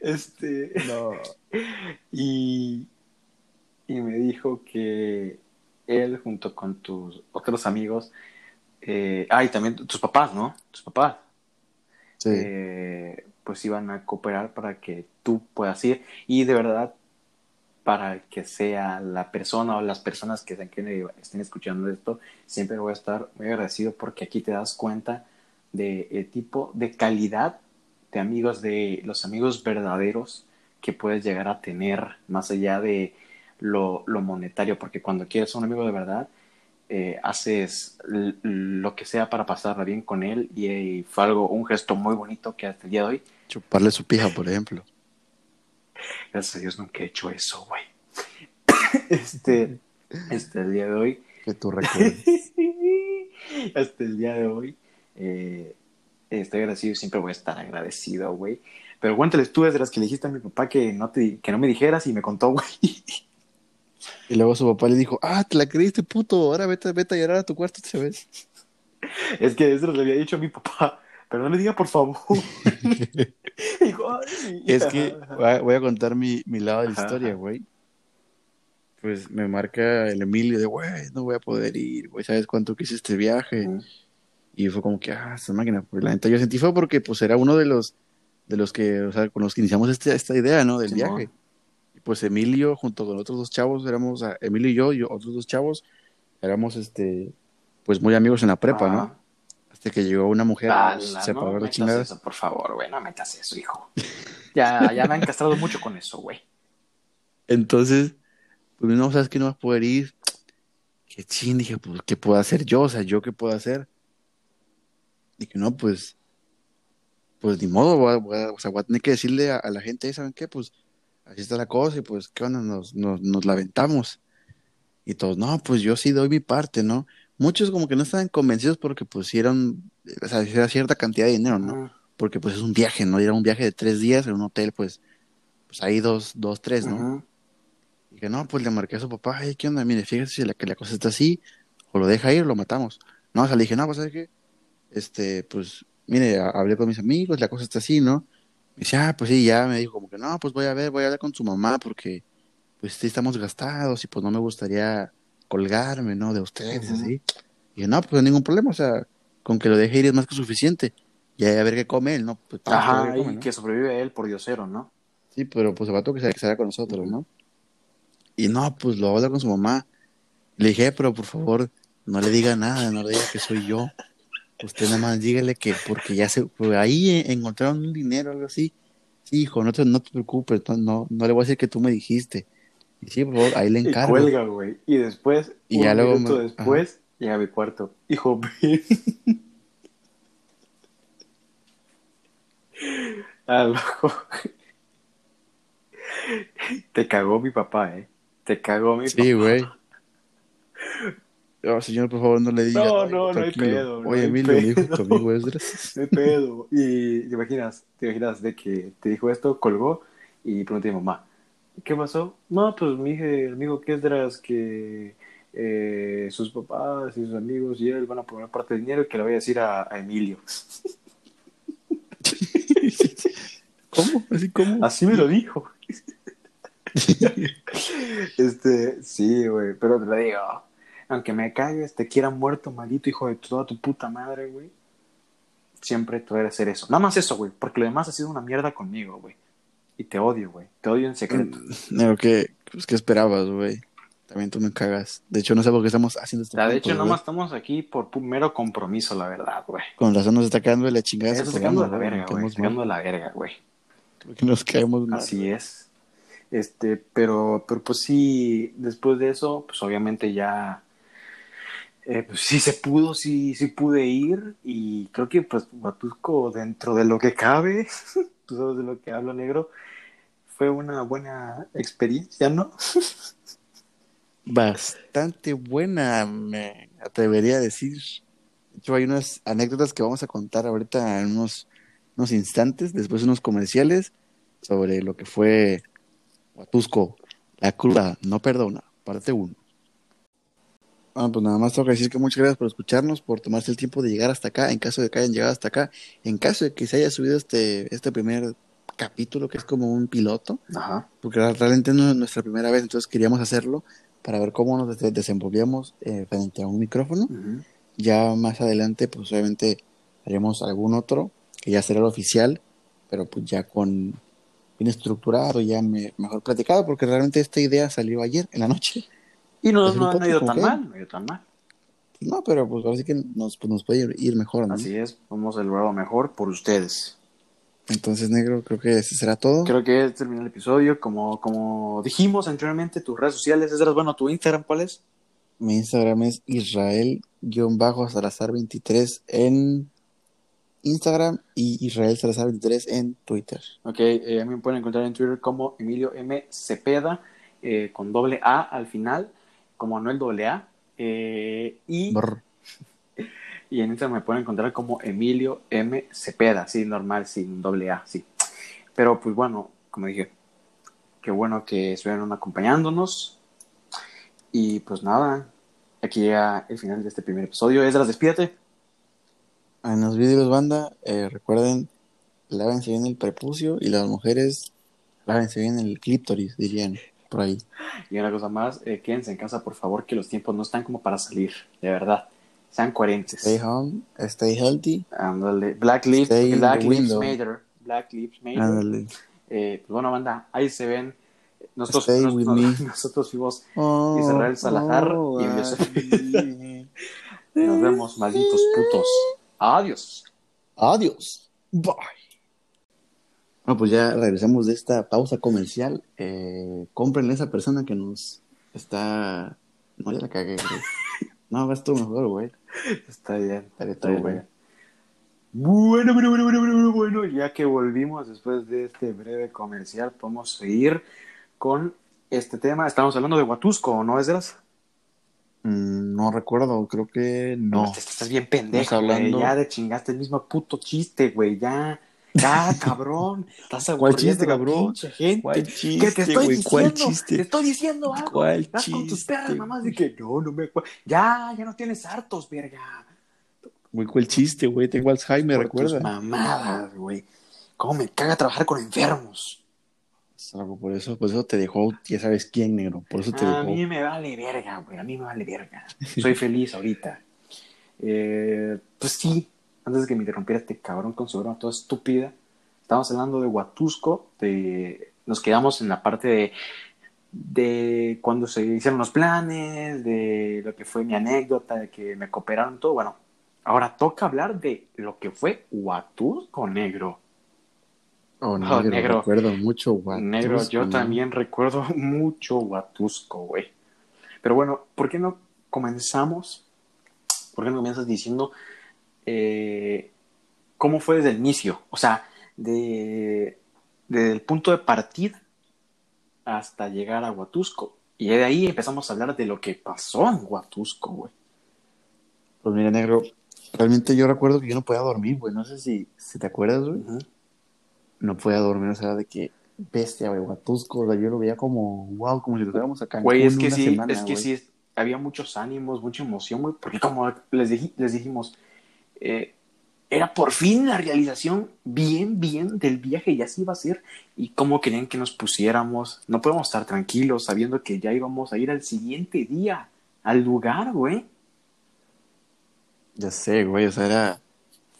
Este. No. Y, y me dijo que él, junto con tus otros amigos, eh, ah, y también tus papás, ¿no? Tus papás. Sí. Eh, pues iban a cooperar para que tú puedas ir. Y de verdad, para que sea la persona o las personas que estén escuchando esto, siempre voy a estar muy agradecido porque aquí te das cuenta del de tipo de calidad de amigos, de los amigos verdaderos que puedes llegar a tener más allá de lo, monetario, porque cuando quieres un amigo de verdad, eh, haces lo que sea para pasarla bien con él y, fue algo, un gesto muy bonito que hasta el día de hoy. Chuparle su pija, por ejemplo. Gracias a Dios nunca he hecho eso, güey. este, hasta el día de hoy. Que tú recuerdes. hasta el día de hoy. Eh, estoy agradecido y siempre voy a estar agradecido, güey. Pero cuéntales tú desde las que le dijiste a mi papá que no, te, que no me dijeras y me contó, güey. Y luego su papá le dijo, ah, te la creíste, puto, ahora vete, vete a llorar a tu cuarto otra vez. Es que eso lo había dicho a mi papá, pero no le diga por favor. es que voy a, contar mi, mi lado de la historia, güey. Pues me marca el Emilio de, güey, no voy a poder ir, güey, ¿sabes cuánto quise este viaje? Y fue como que, ah, esta máquina, pues la neta yo sentí fue porque pues era uno de los, de los que, o sea, con los que iniciamos este, esta idea, ¿no? Del viaje. Pues Emilio, junto con otros dos chavos, éramos, Emilio y yo, y otros dos chavos, éramos, este, pues muy amigos en la prepa, ¿no? Hasta que llegó una mujer, se pagó la chingada. Eso, por favor, güey, no metas eso, hijo. ya, ya me han castrado mucho con eso, güey. Entonces, pues no, sabes que no vas a poder ir. Qué ching, dije, pues, ¿qué puedo hacer yo? O sea, ¿yo qué puedo hacer? Y que no, pues, pues ni modo, voy a, o sea, voy a tener que decirle a, la gente, ¿saben qué? Pues así está la cosa y pues, ¿qué onda? Nos, nos, nos lamentamos. Y todos, no, pues yo sí doy mi parte, ¿no? Muchos como que no estaban convencidos porque pusieron, o sea, era cierta cantidad de dinero, ¿no? Porque pues es un viaje, ¿no? era un viaje de tres días en un hotel, pues, pues ahí dos, dos, tres, ¿no? Y que no, pues le marqué a su papá, ay, ¿qué onda? Mire, fíjese si la, que la cosa está así, o lo deja ir o lo matamos. No, o sea, le dije, no, pues, ¿sabes qué? este, pues, mire, hablé con mis amigos, la cosa está así, ¿no? Me dice, ah, pues sí, ya me dijo como que no, pues voy a ver, voy a hablar con su mamá porque, pues sí, estamos gastados y pues no me gustaría colgarme, ¿no? De ustedes, así. Y dije, no, pues no hay ningún problema, o sea, con que lo deje ir es más que suficiente. Y a ver qué come él, ¿no? Pues, Ajá, y que sobrevive él por diosero, ¿no? Sí, pero pues el vato que se quedara con nosotros, ¿no? Y no, pues lo habla con su mamá. Le dije, pero por favor, no le diga nada, no le diga que soy yo. Usted nada más dígale que porque ya se, por ahí encontraron un dinero o algo así. Sí, hijo, no te, no te preocupes, no, no, le voy a decir que tú me dijiste. Y sí, por favor, ahí le Y encargo. cuelga, güey. Y después, Y un ya luego minuto me- después, llega a mi cuarto. Hijo, Ah, loco. Te cagó mi papá, eh. Te cagó mi Sí, papá. güey. Oh, señor, por favor, no le diga. No, no, no hay pedo, no Oye, hay Emilio, mi hijo pedo. conmigo es De pedo. Y te imaginas, te imaginas de que te dijo esto, colgó y pregunté a mi mamá, ¿qué pasó? No, pues mi hija, el amigo Kesdras que eh, sus papás y sus amigos y él van a poner parte del dinero y que le voy a decir a, a Emilio. ¿Cómo? ¿Así cómo? Así me lo dijo. este, sí, güey, pero te lo digo, aunque me cagues, te quiera muerto, maldito hijo de toda tu puta madre, güey. Siempre te voy a hacer eso. Nada más eso, güey, porque lo demás ha sido una mierda conmigo, güey. Y te odio, güey. Te odio en secreto. Pero ¿qué, pues, ¿qué esperabas, güey? También tú me cagas. De hecho, no sé por qué estamos haciendo O esto. sea, de hecho, nada más estamos aquí por mero compromiso, la verdad, güey. Con razón nos está cagando de la chingada. Eso ese sacando de la verga, güey. Nos caemos Sacando de la verga, güey. Porque nos caemos mal. Así es. Este, pero, pero pues sí, después de eso, pues obviamente ya, eh, pues sí se pudo, sí, sí pude ir y creo que pues Huatusco dentro de lo que cabe, tú sabes de lo que hablo negro, fue una buena experiencia, ¿no? Bastante buena, me atrevería a decir. De hecho, hay unas anécdotas que vamos a contar ahorita en unos, unos instantes, después unos comerciales, sobre lo que fue Huatusco, la cruda no perdona, parte 1. Bueno, pues nada más tengo que decir que muchas gracias por escucharnos, por tomarse el tiempo de llegar hasta acá, en caso de que hayan llegado hasta acá, en caso de que se haya subido este, este primer capítulo, que es como un piloto, Ajá. porque realmente no es nuestra primera vez, entonces queríamos hacerlo para ver cómo nos des- desenvolvíamos eh, frente a un micrófono. Ujú. Ya más adelante, pues obviamente haremos algún otro, que ya será el oficial, pero pues ya con bien estructurado, ya me- mejor platicado, porque realmente esta idea salió ayer en la noche. Y no, no, no ha ido tan mal, no ha ido tan mal. No, pero pues ahora sí que nos, pues, nos puede ir, mejor, ¿no? Así es, hemos logrado mejor por ustedes. Entonces, negro, creo que ese será todo. Creo que termina el episodio. Como, como dijimos anteriormente, tus redes sociales, es bueno, tu Instagram, ¿cuál es? Mi Instagram es Israel-Salazar23 en Instagram y Israel Salazar 23 en Twitter. Ok, eh, a mí me pueden encontrar en Twitter como Emilio M. Cepeda, eh, con doble A al final, como Manuel doble A. eh, y, Brr. y en Instagram me pueden encontrar como Emilio M. Cepeda, sí, normal, sin doble A, sí. Pero pues bueno, como dije, qué bueno que estuvieron acompañándonos. Y pues nada, aquí llega el final de este primer episodio. Esdras, despídate. En los vídeos, banda, eh, recuerden, lávense bien el prepucio y las mujeres, lávense bien el clítoris, dirían por ahí. Y una cosa más, eh, quédense en casa, por favor, que los tiempos no están como para salir, de verdad. Sean coherentes. Stay home, stay healthy. Ándale. Black Lives, Black Lives. Matter. Black Lives Matter. Eh, pues bueno, banda, ahí se ven. Nosotros, Stay nos- with nos- me. nosotros fuimos. Oh, Israel Salazar oh, y ay. Nos vemos, malditos putos. Adiós. Adiós. Bye. Bueno, pues ya regresamos de esta pausa comercial. Eh, cómprenle a esa persona que nos está. No, ya la cagué, güey. No, vas tú mejor, güey. Está bien. Estaré todo, bien. güey. Bueno, bueno, bueno, bueno, bueno, bueno, ya que volvimos después de este breve comercial, podemos seguir con este tema. Estamos hablando de Huatusco, ¿no, Esdras? Mm, no recuerdo, creo que no. Estás bien pendejo, hablando- Ya de chingaste el mismo puto chiste, güey. Ya, ya, cabrón. Estás ¿Cuál chiste, cabrón? pinche gente. ¿Cuál ¿Qué chiste, te estoy güey? ¿Cuál diciendo? chiste? Te estoy diciendo algo. ¿Cuál Estás con tus chiste, perras mamás de que no, no me acuerdo. Ya, ya no tienes hartos, verga. Güey, ¿cuál chiste, güey? Tengo Alzheimer, Por tus recuerda. mamadas, güey. Cómo me caga trabajar con enfermos. Por eso, por eso te dejó, ya sabes quién, negro. Por eso te A dejó. mí me vale verga, güey. A mí me vale verga. Soy feliz ahorita. Eh, pues sí, antes de que me interrumpiera este cabrón con su broma toda estúpida, estábamos hablando de Huatusco, de... nos quedamos en la parte de, de cuando se hicieron los planes, de lo que fue mi anécdota, de que me cooperaron todo. Bueno, ahora toca hablar de lo que fue Huatusco Negro. Oh, Oh, negro, negro. recuerdo mucho Huatusco. Negro, yo también recuerdo mucho Huatusco, güey. Pero bueno, ¿por qué no comenzamos? ¿Por qué no comienzas diciendo eh, cómo fue desde el inicio? O sea, de, desde el punto de partida hasta llegar a Huatusco. Y de ahí empezamos a hablar de lo que pasó en Huatusco, güey. Pues mira, negro, realmente yo recuerdo que yo no podía dormir, güey. No sé si, si te acuerdas, güey. No podía dormir, o sea, de que bestia, güey, Huatusco. O sea, yo lo veía como, wow, como si lo tuviéramos acá. Güey, es que sí, es que sí, había muchos ánimos, mucha emoción, güey, porque como les, dij- les dijimos, eh, era por fin la realización bien, bien del viaje, ya se iba a hacer, y cómo querían que nos pusiéramos, no podemos estar tranquilos sabiendo que ya íbamos a ir al siguiente día, al lugar, güey. Ya sé, güey, o sea, era,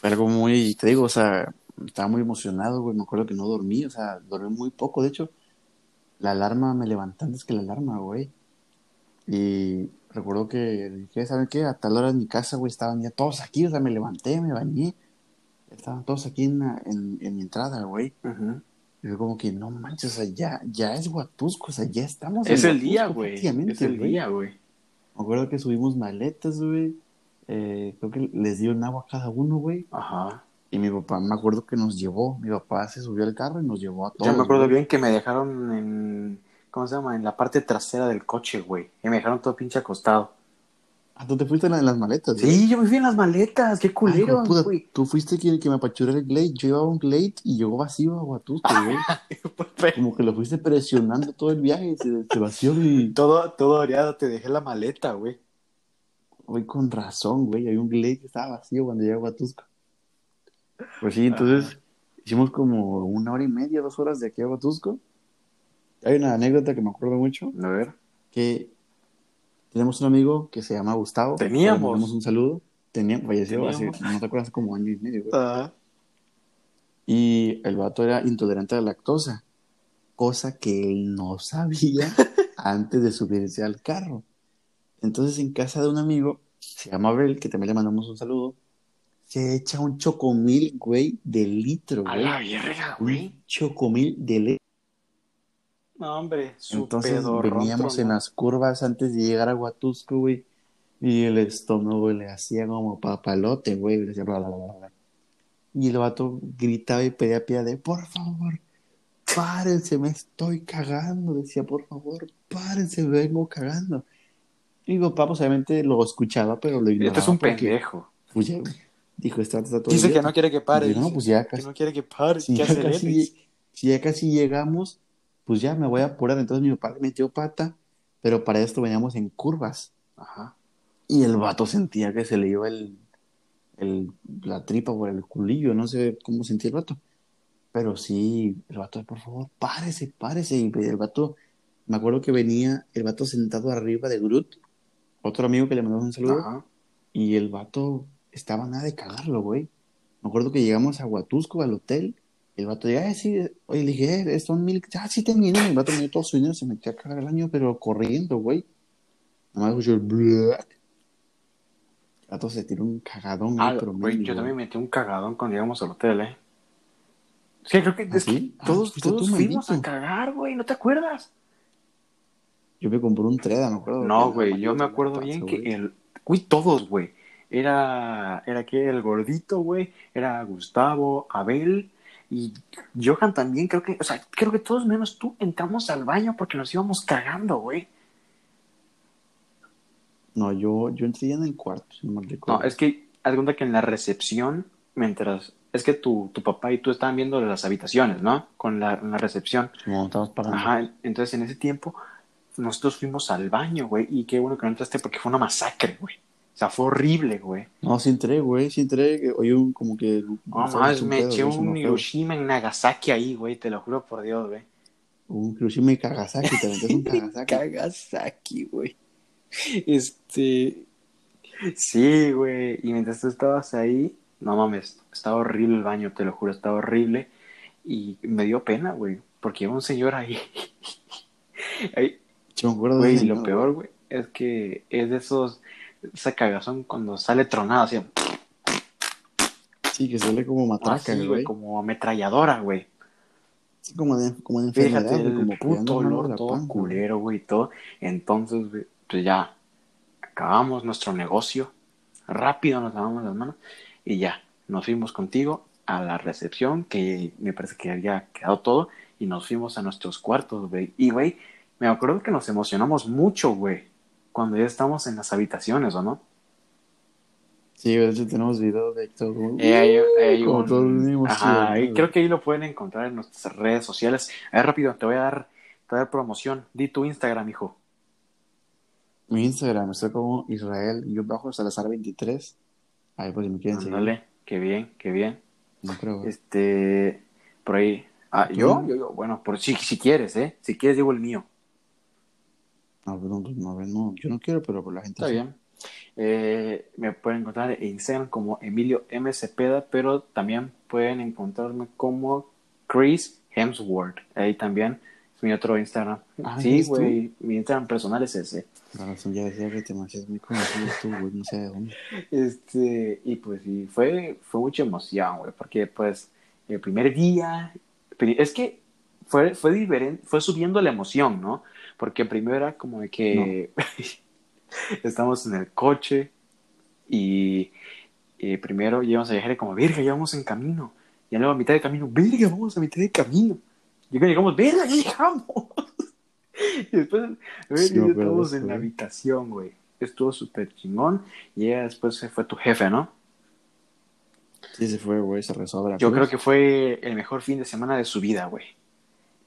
algo muy, te digo, o sea, estaba muy emocionado, güey, me acuerdo que no dormí, o sea, dormí muy poco, de hecho, la alarma me levanté antes que la alarma, güey, y recuerdo que dije, ¿saben qué? A tal hora en mi casa, güey, estaban ya todos aquí, o sea, me levanté, me bañé, estaban todos aquí en, la- en, en mi entrada, güey, y fue como que, no manches, o sea, ya, ya es Huatusco, o sea, ya estamos en Es el Huatusco día, güey, es el día, güey. Me acuerdo que subimos maletas, güey. Eh, creo que les dio un agua a cada uno, güey. Ajá. Y mi papá, me acuerdo que nos llevó. Mi papá se subió al carro y nos llevó a todos. Yo me acuerdo bien que me dejaron en, ¿cómo se llama? En la parte trasera del coche, güey, y me dejaron todo pinche acostado. Ah, tú te fuiste en, la- en las maletas, güey? Sí, yo me fui en las maletas, qué Ay, hijo culero, puta, güey. Tú fuiste quien que me apachuró el Glade. Yo llevaba un Glade y llegó vacío a Huatusco, güey. Como que lo fuiste presionando todo el viaje se, se vació y... todo, todo oreado, te dejé la maleta, güey. Güey, con razón, güey. Hay un Glade que estaba vacío cuando llegué a Huatusco. Pues sí, entonces hicimos como una hora y media, dos horas de aquí a Huatusco. Hay una anécdota que me acuerdo mucho, A ver. que tenemos un amigo que se llama Gustavo. Teníamos. Le mandamos un saludo. Teníamos, falleció hace, no te acuerdas, como año y medio, güey. Ah. Y el vato era intolerante a la lactosa, cosa que él no sabía antes de subirse al carro. Entonces, en casa de un amigo, se llama Abel, que también le mandamos un saludo, se echa un chocomil, güey, de litro, A la verga, güey. Un chocomil de litro. No, hombre, Entonces, veníamos en las curvas antes de llegar a Huatusco, güey, y el estómago le hacía como papalote, güey, le hacía bla, bla, bla. Y el vato gritaba y pedía piedad de, por favor, párense, me estoy cagando. Decía, por favor, párense, vengo cagando. Y mi papá, pues obviamente lo escuchaba, pero lo ignoraba. Este es un pendejo. Pues ya, dijo, está, está todo Dice que no quiere que pare. Dije, no, dice. pues ya Que casi, no quiere que pare. si que ya casi, si ya casi llegamos, pues ya me voy a apurar. Entonces mi papá le metió pata, pero para esto veníamos en curvas. Ajá. Y el vato sentía que se le iba el, el, la tripa por el culillo, no sé cómo sentía el vato. Pero sí, el vato, por favor, párese, párese. Y el vato, me acuerdo que venía el vato sentado arriba de Groot, otro amigo que le mandó un saludo, Ajá. y el vato estaba nada de cagarlo, güey. Me acuerdo que llegamos a Huatusco, al hotel, el vato dijo, ah, sí, oye, le dije, eh, son mil, ah, sí y el vato me dio todo su dinero, se metió a cagar el año, pero corriendo, güey. Nada más escuchó el black. El vato se tiró un cagadón, Ah, ahí, pero güey, yo también metí un cagadón cuando llegamos al hotel, ¿eh? Es que creo que, ¿Ah, es que sí? Ah, todos, fuiste todos fuimos a cagar, güey, ¿no te acuerdas? Yo me compré un Treda, me acuerdo. No, que güey, yo me acuerdo bien taza, que güey. el... Güey, todos, güey. Era, era que el gordito, güey, era Gustavo, Abel y Johan también, creo que, o sea, creo que todos menos tú entramos al baño porque nos íbamos cagando, güey. No, yo, yo entré ya en el cuarto, si no me recuerdo. No, es que, haz cuenta que en la recepción, mientras, es que tu, tu papá y tú estaban viendo las habitaciones, ¿no? Con la, en la recepción. No, estamos pagando. Ajá, entonces en ese tiempo nosotros fuimos al baño, güey, y qué bueno que no entraste porque fue una masacre, güey. O sea, fue horrible, güey. No, sí entré, güey, sí entré. Oí un, como que... No más, hizo me pedo, eché un. Hiroshima en Nagasaki ahí, güey, te lo juro por Dios, güey. Un Hiroshima y Kagasaki, te metes un Kagasaki. Nagasaki, güey. Este. Sí, güey. Y mientras tú estabas ahí, no mames, estaba horrible el baño, te lo juro, estaba horrible. Y me dio pena, güey, porque iba un señor ahí. ahí Yo me acuerdo de güey, ese y lo peor, güey, es que es de esos. Esa cagazón cuando sale tronado, así. Sí, que sale como matraca, así, güey. Como ametralladora, güey. Sí, como de, como de enfermedad, Fíjate, güey, como puto olor todo culero, güey, y todo. Entonces, güey, pues ya acabamos nuestro negocio. Rápido nos lavamos las manos y ya, nos fuimos contigo a la recepción, que me parece que había quedado todo, y nos fuimos a nuestros cuartos, güey. Y, güey, me acuerdo que nos emocionamos mucho, güey, cuando ya estamos en las habitaciones, ¿o no? Sí, de hecho tenemos video de todo. como, Eh, hay- hay un- todos Ajá, y creo que ahí lo pueden encontrar en nuestras redes sociales. A ver, rápido, te voy a dar, te voy a dar promoción. Di tu Instagram, hijo. Mi Instagram está como Israel, yo bajo Salazar 23. Ahí por si me quieren seguir. Ándale, qué bien, qué bien. No creo. Este, por ahí. Ah, ¿yo? ¿Tú? yo, yo, bueno, por si, si quieres, ¿eh? Si quieres, digo el mío. No, pues no, pues no, no, yo no quiero, pero por la gente Está sí. bien. Eh, me pueden encontrar en Instagram como Emilio M. Cepeda, pero también pueden encontrarme como Chris Hemsworth. Ahí también es mi otro Instagram. Ah, sí, güey, mi Instagram personal es ese. La razón ya decía que te muy conocido tú, güey, no sé de dónde. Este, y pues sí, fue, fue mucha emoción, güey, porque pues el primer día, es que fue, fue diferente, fue subiendo la emoción, ¿no? Porque primero era como de que estamos en el coche y, y primero íbamos a viajar y como, verga, ya vamos en camino. Y luego a mitad de camino, verga, vamos a mitad de camino. Y cuando llegamos, verga, ya llegamos. y después, Sí, de estamos en la güey. habitación, güey. Estuvo súper chingón. Y ya después se fue tu jefe, ¿no? Sí, se fue, güey, se rezó a Veracruz. Yo creo que fue el mejor fin de semana de su vida, güey.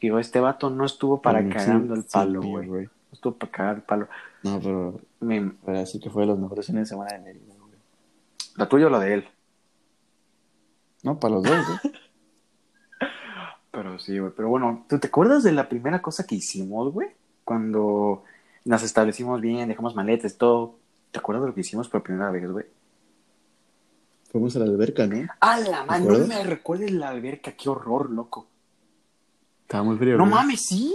Digo, este vato no estuvo para Sí, cagando el palo, sí, güey. No estuvo para cagar el palo. No, pero, Me- pero así que fue de los mejores fines de semana de Mérida, güey. ¿La tuya o la de él? No, para los dos, ¿eh? Pero sí, güey. Pero bueno, ¿tú te acuerdas de la primera cosa que hicimos, güey? Cuando nos establecimos bien, dejamos maletas, todo. ¿Te acuerdas de lo que hicimos por primera vez, güey? Fuimos a la alberca, ¿no? ¡A la ¿Te mano! No me recuerdes la alberca, qué horror, loco. Estaba muy frío, No güey. mames, sí.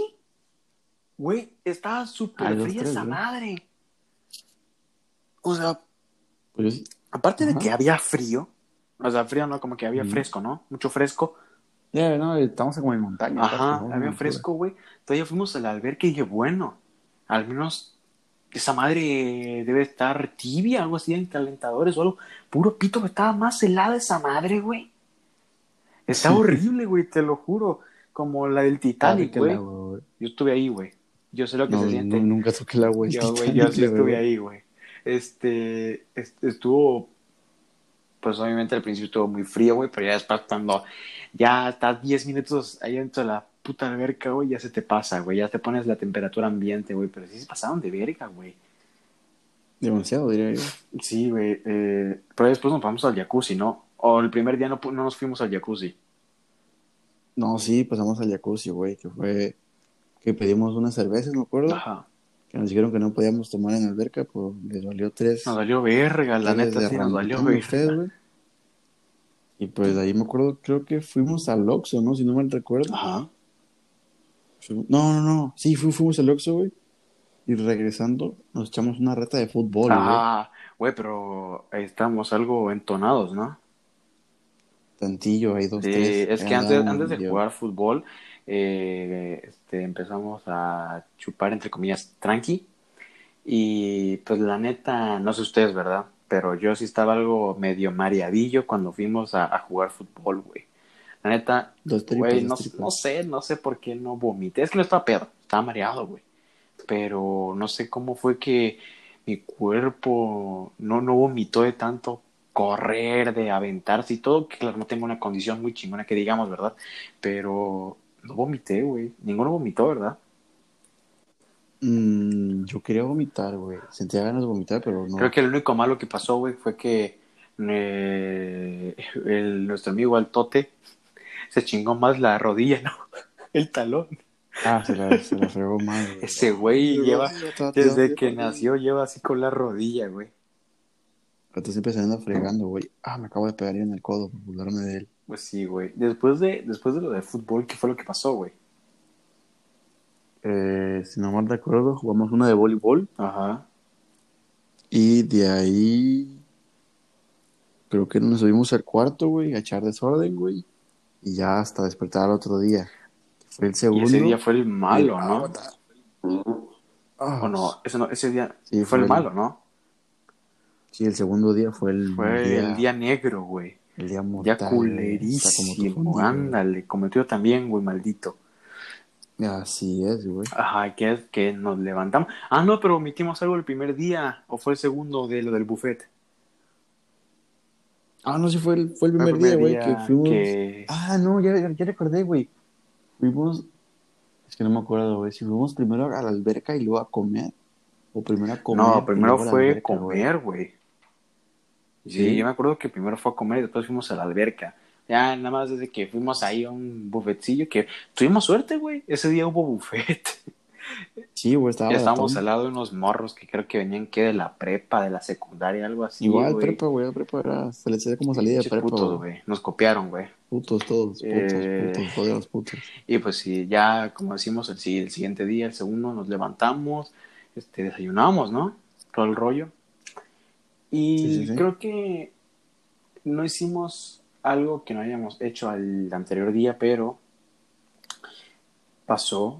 Güey, estaba súper fría esa madre. O sea, Pues aparte de que había frío, o sea, frío no, como que había Ujú. fresco, ¿no? Mucho fresco. Ya, no, estamos como en montaña. Ajá, ¿no? había fresco, güey. Entonces ya fuimos a la alberca y dije, bueno, al menos esa madre debe estar tibia, algo así en calentadores o algo. Puro pito, estaba más helada esa madre, güey. Está Sí. horrible, güey, te lo juro. Como la del. Titanic, güey. Yo estuve ahí, güey. Yo sé lo que No, se siente. no, nunca toqué el agua. Yo, güey, yo sí estuve ahí, güey. Este, est- estuvo, pues obviamente al principio estuvo muy frío, güey, pero ya después cuando ya estás 10 minutos ahí dentro de la puta alberca, güey, ya se te pasa, güey, ya te pones la temperatura ambiente, güey, pero sí se pasaron de verga, güey. Demasiado, diría yo. Sí, güey, eh, pero después nos vamos al jacuzzi, ¿no? O el primer día no, no nos fuimos al jacuzzi. No, sí, pasamos al jacuzzi, güey, que fue que pedimos unas cervezas, me acuerdo, Ajá. que nos dijeron que no podíamos tomar en la alberca, pues les valió tres. Nos valió verga, la neta sí nos valió ustedes, verga. güey. Y pues ahí me acuerdo, creo que fuimos al Oxxo, ¿no? Si no mal recuerdo. Ajá. No, no, no. Sí, fu- fuimos al Oxxo, güey. Y regresando, nos echamos una reta de fútbol, güey. Ah, güey, pero ahí estamos algo entonados, ¿no? Tantillo, dos, Sí, tres. es que antes, antes de jugar fútbol, eh, este, empezamos a chupar, entre comillas, tranqui. Y pues la neta, no sé ustedes, ¿verdad? Pero yo sí estaba algo medio mareadillo cuando fuimos a, a jugar fútbol, güey. La neta, tripas, güey, no sé, no sé por qué no vomité. Es que no estaba pedo, estaba mareado, güey. Pero no sé cómo fue que mi cuerpo no, no vomitó de tanto correr, de aventarse y todo, que claro, no tengo una condición muy chingona que digamos, ¿verdad? Pero no vomité, güey. Ninguno vomitó, ¿verdad? Mm, yo quería vomitar, güey. Sentía ganas de vomitar, pero no. Creo que el único malo que pasó, güey, fue que eh, el, nuestro amigo Altote se chingó más la rodilla, ¿no? El talón. Ah, se la, se la fregó mal, güey. Ese güey lleva, desde que nació, lleva así con la rodilla, güey. Entonces siempre anda fregando, güey. Ah, me acabo de pegar en el codo por burlarme de él. Pues sí, güey. Después de, después de lo de fútbol, ¿qué fue lo que pasó, güey? Eh, si no mal recuerdo, jugamos una de voleibol. Ajá. Y de ahí. Creo que nos subimos al cuarto, güey, a echar desorden, güey. Y ya hasta despertar al otro día. Fue el Y segundo. ese día fue el malo, ¿no? Ah, O no, ese, no, ese día Sí, fue, fue el el- malo, ¿no? Sí, el segundo día fue el Fue día, el día negro, güey. el día Ya mortal. Tu culerísimo, ándale, cometió también, güey, maldito. Así es, güey. Ajá, que es que nos levantamos. Ah, no, pero omitimos algo el primer día, o fue el segundo de lo del buffet. Ah, no, sí fue el, fue el primer, día, güey, que fuimos. que- Ah, no, ya, ya, ya recordé, güey. Fuimos. Es que no me acuerdo, güey. Si fuimos primero a la alberca y luego a comer. O primero a comer. No, primero fue alberca, comer, güey. Sí, ¿Sí? yo me acuerdo que primero fue a comer y después fuimos a la alberca. Ya, nada más desde que fuimos ahí a un buffetcillo que tuvimos suerte, güey. Ese día hubo buffet. Sí, güey, estaba. Ya estábamos al lado de unos morros que creo que venían que de la prepa, de la secundaria, algo así. Igual, prepa, güey. Prepa era. Se les hacía como salida de prepa, putos, güey. Nos copiaron, güey. Putos todos, putos, Eh. putos, todos los putos. Y pues sí, ya como decimos, el, el siguiente día, el segundo, nos levantamos, este, desayunamos, ¿no? Todo el rollo. Y Sí, sí, sí. creo que no hicimos algo que no hayamos hecho al anterior día, pero pasó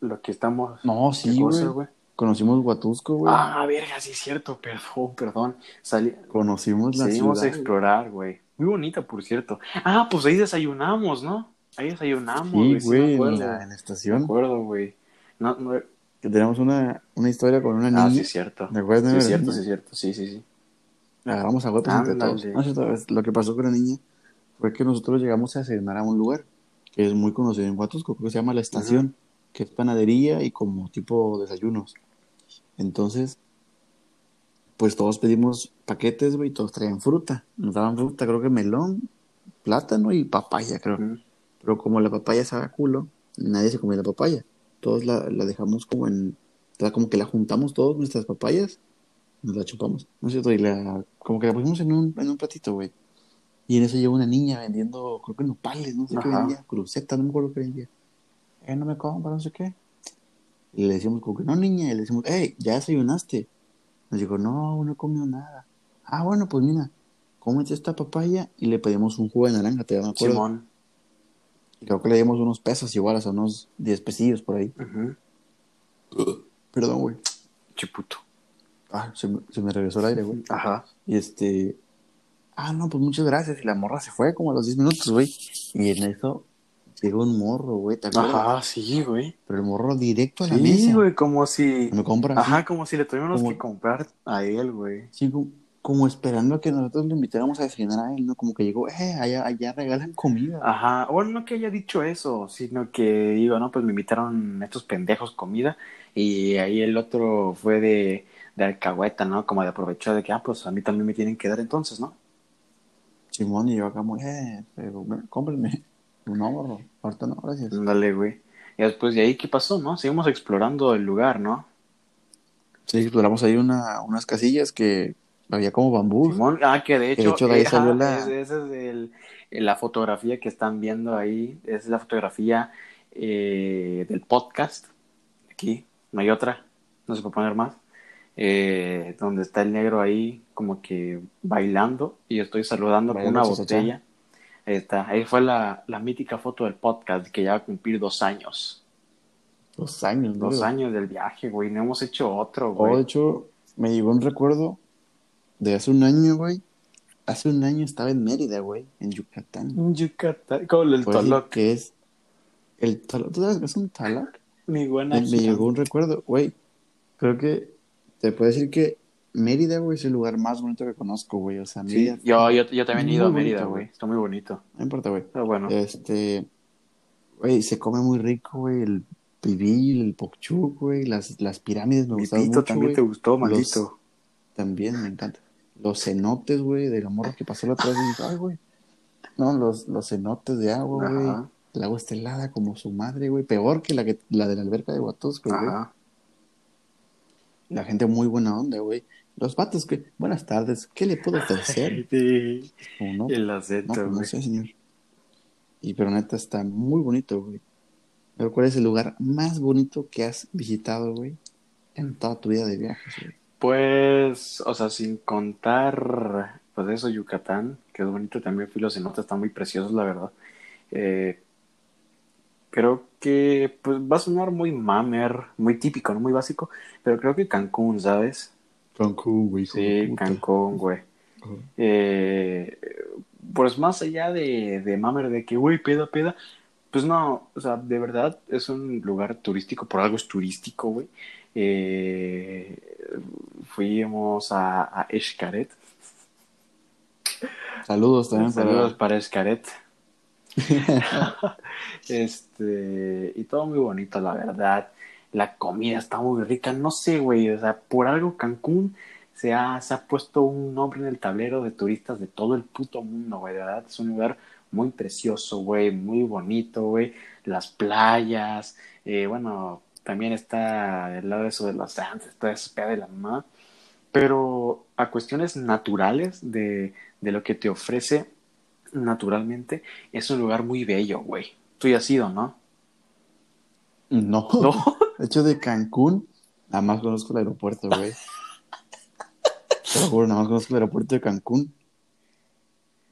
lo que estamos... No, ¿Qué sí, güey. Conocimos Huatusco, güey. Ah, verga, sí es cierto, perdón, perdón. Salí... Conocimos la Seguimos ciudad. a explorar, güey. Muy bonita, por cierto. Ah, pues ahí desayunamos, ¿no? Ahí desayunamos, Sí, güey, en acuerdo. la, en la Me estación. acuerdo, güey. No, no, Que tenemos una, una historia con una niña. Ah, sí, es cierto. ¿Te acuerdas de Sí, es cierto, sí, es cierto. Sí, sí, sí. Agarramos a golpes entre todos. No, lo que pasó con la niña fue que nosotros llegamos a desayunar a un lugar que es muy conocido en Huatusco, creo que se llama La Estación, que es panadería y como tipo desayunos. Entonces, pues todos pedimos paquetes, güey, y todos traían fruta. Nos daban fruta, creo que melón, plátano y papaya, creo. Pero como la papaya sabe a culo, nadie se comía la papaya. Todos la, la dejamos como en... o sea, como que la juntamos todos nuestras papayas, nos la chupamos, ¿no es cierto? Y la, como que la pusimos en un, en un platito, güey. Y en eso llegó una niña vendiendo, creo que nopales, no sé qué vendía, cruceta, no me acuerdo qué vendía. Eh, no me compra, no sé qué. Y le decíamos como que no, niña, y le decimos, hey, ya desayunaste. Nos dijo, no, no he comido nada. Ah, bueno, pues mira, cómete esta papaya y le pedimos un jugo de naranja, te acuerdo. Simón. Y creo que le dimos unos pesos igual, o sea, unos 10 pesillos por ahí. Perdón, güey. Chiputo. Ah, se me, se me regresó el aire, güey. Ajá. Y este. Ah, no, pues muchas gracias. Y la morra se fue como a los 10 minutos, güey. Y en eso llegó un morro, güey, ¿te acuerdas? Ajá, sí, güey. Pero el morro directo a la Sí, mesa. güey, como si... Me compra. Ajá, como si le tuviéramos Como- que comprar a él, güey. Sí, como, como esperando a que nosotros le invitáramos a desayunar a él, ¿no? Como que llegó, eh, allá, allá regalan comida. Ajá, bueno, no que haya dicho eso, sino que digo, no, pues me invitaron estos pendejos comida y ahí el otro fue de, de alcahueta, ¿no? Como de aprovechar de que, ah, pues a mí también me tienen que dar entonces, ¿no? Simón y yo acá muy, eh, pero, cómprenme. No, morro, ahorita no, gracias. Ándale, güey. Y después de ahí, ¿qué pasó, no? Seguimos explorando el lugar, ¿no? Sí, exploramos ahí una, unas casillas que había como bambú. Simón, ah, que de Que hecho, de hecho de ahí eh, salió la- esa es el- la fotografía que están viendo ahí, es la fotografía eh, del podcast, aquí, no hay otra, no se puede poner más, eh, donde está el negro ahí como que bailando y yo estoy saludando con una botella. Ahí está, ahí fue la, la mítica foto del podcast que ya va a cumplir dos años. Dos años. Dos años del viaje, güey, no hemos hecho otro, Oh, de güey. hecho, me llegó un recuerdo de hace un año, güey. Hace un año estaba en Mérida, güey, en Yucatán. En Yucatán, como el Toloc, que es el Taloc. ¿Tú sabes qué es un Taloc? mi buena Me, me llegó un recuerdo, güey. Creo que te puedo decir que Mérida, güey, es el lugar más bonito que conozco, güey. O sea, Sí, Mérida. yo, yo, yo también he ido a Mérida, güey. Está muy bonito. No importa, güey. Pero bueno, Este, güey, se come muy rico, güey. El pibil, el pokchuk, güey. Las, las pirámides me gustaron mucho, también te gustó, Los- maldito. También me encanta. Los cenotes, güey, de la morra que pasó la otra vez. güey. No, los, los cenotes de agua, güey. El agua está helada como su madre, güey. Peor que la, que, la de la alberca de Huatusco, güey. ajá. La gente muy buena onda, güey. Los vatos que, buenas tardes, ¿qué le puedo ofrecer? Sí, no, el no, acento, pues no sé, señor. Y pero neta está muy bonito, güey. Pero ¿cuál es el lugar más bonito que has visitado, güey? En toda tu vida de viajes, güey. Pues, o sea, sin contar, pues eso, Yucatán, que es bonito también, fui los cenotes, están muy preciosos, la verdad. Eh, creo que pues va a sonar muy mamer, muy típico, ¿no? Muy básico, pero creo que Cancún, ¿sabes? Cancún, güey. Sí. Cancún, güey. Eh, pues más allá de, de mamer de que, güey, peda, peda, pues no, o sea, de verdad es un lugar turístico, por algo es turístico, güey. Eh, fuimos a, a Xcaret. Saludos también Saludos para... para Xcaret. este, y todo muy bonito, la verdad. La comida está muy rica, no sé, güey, o sea, por algo Cancún se ha, se ha puesto un nombre en el tablero de turistas de todo el puto mundo, güey, de verdad, es un lugar muy precioso, güey, muy bonito, güey, las playas, eh, bueno, también está el lado de eso de los Santos, todo eso de la mamá, pero a cuestiones naturales de, de lo que te ofrece naturalmente, es un lugar muy bello, güey. Tú ya has ido, ¿no? No. ¿No? De hecho, de Cancún, nada más conozco el aeropuerto, güey. Te lo juro, nada más conozco el aeropuerto de Cancún.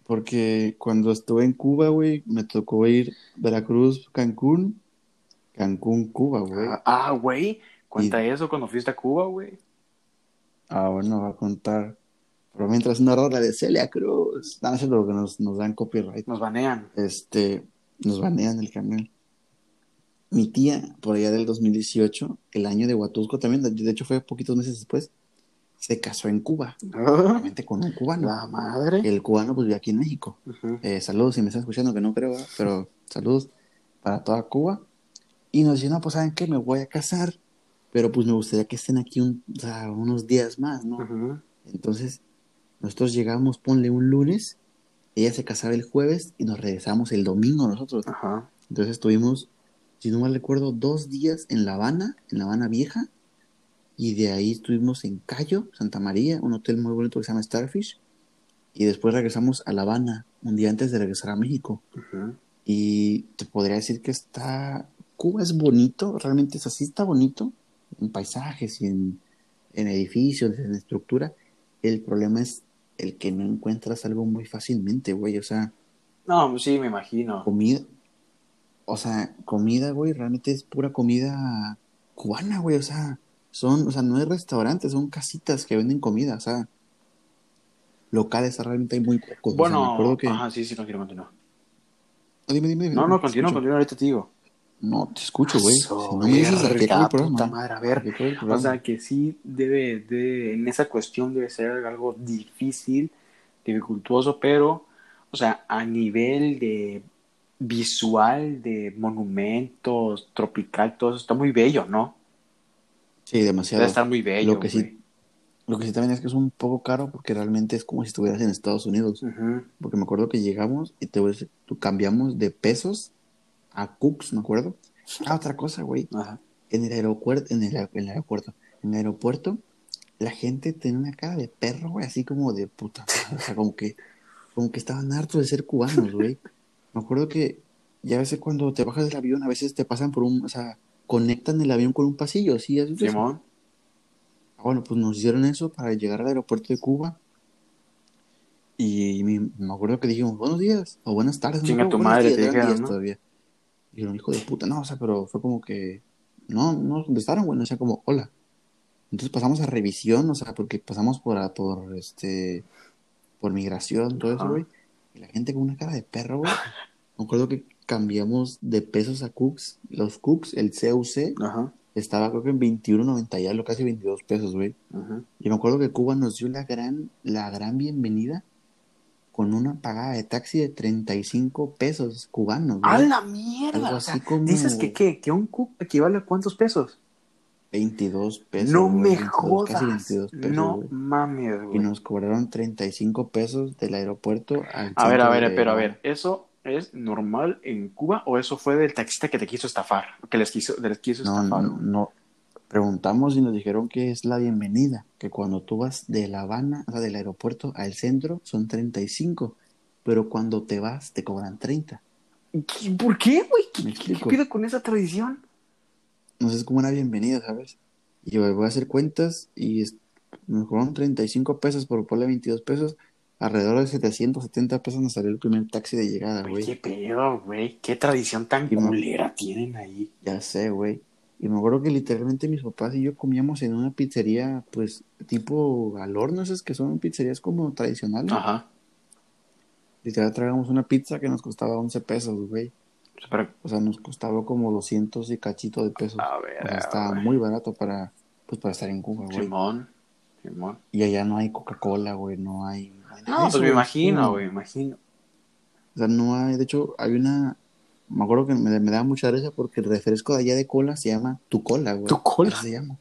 Porque cuando estuve en Cuba, güey, me tocó ir Veracruz, Cancún, Cancún, Cuba, güey. Ah, güey, cuenta eso cuando fuiste a Cuba, güey. Ah, bueno, va a contar. Pero mientras una rola de Celia Cruz. No, es lo que nos, nos dan copyright. Nos banean. Este, nos banean el canal. Mi tía, por allá del 2018, el año de Huatusco también, de hecho fue poquitos meses después, se casó en Cuba, obviamente con un cubano. La madre. El cubano pues vive aquí en México. Eh, saludos si me están escuchando, que no creo, ¿verdad? pero saludos para toda Cuba. Y nos dijeron, no, pues ¿saben qué? Me voy a casar, pero pues me gustaría que estén aquí un- o sea, unos días más, ¿no? Entonces, nosotros llegamos, ponle un lunes, ella se casaba el jueves y nos regresamos el domingo nosotros. Ajá. Entonces estuvimos, si no mal recuerdo, dos días en La Habana, en La Habana Vieja, y de ahí estuvimos en Cayo, Santa María, un hotel muy bonito que se llama Starfish, y después regresamos a La Habana, un día antes de regresar a México. Ujú. Y te podría decir que está, Cuba es bonito, realmente es así, está bonito, en paisajes y en, en edificios, en estructura. El problema es el que no encuentras algo muy fácilmente, güey, o sea... No, sí, me imagino. comida, o sea, comida, güey, realmente es pura comida cubana, güey, o sea, son, o sea, no es restaurantes, son casitas que venden comida, o sea, locales realmente hay muy pocos. o sea, me Bueno, acuerdo que... ajá, sí, sí, continúa, continúa. Ah, dime, dime, dime, No, no, continúa, continúa, ahorita te digo. No, te escucho, güey. Si Eso, no me dices, ¿a qué acaba verga, puta madre, a ver. ¿A qué acaba el O sea, que sí debe, de, en esa cuestión debe ser algo difícil, dificultuoso, pero, o sea, a nivel de visual, de monumentos, tropical, todo eso está muy bello, ¿no? Sí, demasiado. Debe estar muy bello. Lo que sí-. Lo que sí también es que es un poco caro porque realmente es como si estuvieras en Estados Unidos. Porque me acuerdo que llegamos y te cambiamos de pesos a cooks, me acuerdo. Ah, otra cosa, güey. En el aeropuerto, en el, aer- en el aeropuerto, en el aeropuerto, la gente tenía una cara de perro, güey, así como de puta. O sea, como que, como que estaban hartos de ser cubanos, güey. Me acuerdo que ya a veces cuando te bajas del avión, a veces te pasan por un, o sea, conectan el avión con un pasillo, así, así. Simón. Ah, Bueno, pues nos hicieron eso para llegar al aeropuerto de Cuba. Y me, me acuerdo que dijimos, buenos días, o buenas tardes. no Chinga acuerdo, tu madre, días, te dijeron, ¿no? todavía. Y dijeron, hijo de puta, no, o sea, pero fue como que, no, no nos contestaron, güey, o sea, como, hola. Entonces pasamos a revisión, o sea, porque pasamos por, a- por, este, por migración, todo eso, güey. Y la gente con una cara de perro, güey. Me acuerdo que cambiamos de pesos a cooks. Los cooks, el CUC, Ajá. estaba creo que en 21.90 ya, lo casi 22 pesos, güey. Ujú. Y me acuerdo que Cuba nos dio la gran, la gran bienvenida con una pagada de taxi de 35 pesos cubanos, ¡A güey. la mierda! Algo O sea, así como dices que, ¿qué? ¿Que un cup equivale a cuántos pesos? 22 pesos. no güey, me 22, jodas. Casi 22 pesos, no güey. mames, Y güey. nos cobraron 35 pesos del aeropuerto al A ver, a ver, de- pero a ver, ¿eso es normal en Cuba o eso fue del taxista que te quiso estafar? Que les quiso, les quiso No, estafar. no, no. Preguntamos y nos dijeron que es la bienvenida, que cuando tú vas de La Habana, o sea, del aeropuerto al centro, son 35, pero cuando te vas te cobran 30. ¿Qué- ¿Por qué, güey? ¿Qué, pido con esa tradición? No sé, es como una bienvenida, ¿sabes? Y yo voy a hacer cuentas y es- me cobraron 35 pesos por ponerle 22 pesos, alrededor de 770 pesos nos salió el primer taxi de llegada, Güey, qué pedo, güey. Qué tradición tan Y me- culera tienen ahí. Ya sé, güey. Y me acuerdo que literalmente mis papás y yo comíamos en una pizzería, pues, tipo al horno, esas que son pizzerías como tradicionales. Ajá. Literal, traíamos una pizza que nos costaba 11 pesos, güey. Pero, O sea, nos costaba como 200 y cachito de pesos. a ver, O sea, estaba muy barato para, pues, para estar en Cuba, güey. Simón. Simón. Y allá no hay Coca-Cola, güey, no hay... no hay No, pues me imagino, güey, me imagino. O sea, no hay, de hecho, hay una, me acuerdo que me, me da mucha risa porque el refresco de allá de cola se llama Tu Cola, güey. ¿Tu cola? Se llama.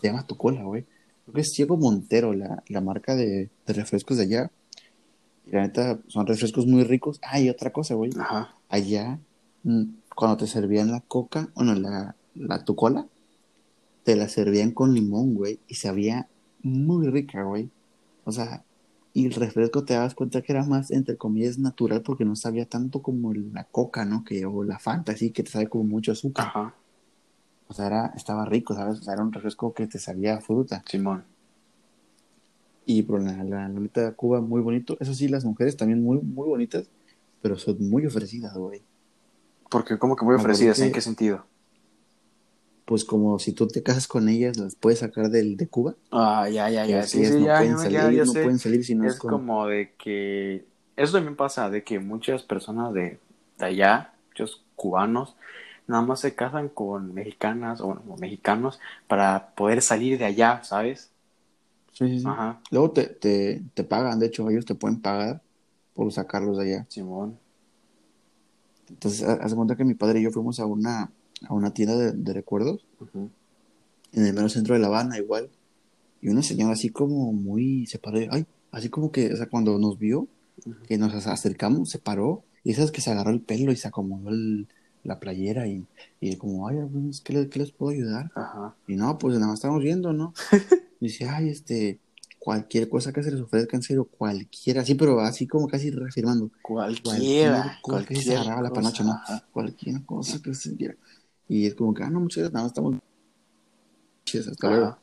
Se llama Tu Cola, güey. Creo que es Ciego Montero, la, la marca de, de refrescos de allá. Y la neta, son refrescos muy ricos. Ah, y otra cosa, güey. Ajá. Allá, mm, cuando te servían la coca, bueno, la, la Tu Cola, te la servían con limón, güey. Y sabía muy rica, güey. O sea, y el refresco te dabas cuenta que era más, entre comillas, natural porque no sabía tanto como la coca, ¿no? Que, o la Fanta, así, que te sabe como mucho azúcar. Ajá. O sea, era, estaba rico, ¿sabes? O sea, era un refresco que te sabía a fruta. Simón. Y por la, la, neta, Cuba, muy bonito. Eso sí, las mujeres también muy, muy bonitas, pero son muy ofrecidas, güey. Porque, ¿cómo que muy ofrecidas? ¿En qué sentido? Pues como si tú te casas con ellas, las puedes sacar del, de Cuba. Ah, ya, ya, ya. Sí, sí, no ya, pueden ya, salir, ya, ya ellos no sé. pueden salir si no es, Es con... como de que. Eso también pasa, de que muchas personas de, de allá, muchos cubanos, nada más se casan con mexicanas o, mexicanos para poder salir de allá, ¿sabes? Sí, sí, sí. Ajá. Luego te, te, te pagan, de hecho, ellos te pueden pagar por sacarlos de allá. Simón. Entonces, ha- haz de cuenta que mi padre y yo fuimos a una, a una tienda de, de recuerdos Ujú. en el mero centro de La Habana, igual. Y una señora así como muy, se paró, y, ay, así como que, o sea, cuando nos vio, Ujú. que nos ac- acercamos, se paró, y esas que se agarró el pelo y se acomodó el- la playera y, y como, ay, pues, ¿qué, le- qué les puedo ayudar? Ajá. Y no, pues nada más estamos viendo, ¿no? Dice, ay, este, cualquier cosa que se les ofrezca, en serio, cualquiera, así, pero así como casi reafirmando, Cualquiera. cosa que se agarraba la panocha, ¿no? Cualquier cosa que se quiera. Y es como que, ah, no, muchas gracias, nada más estamos. Chidas, hasta luego.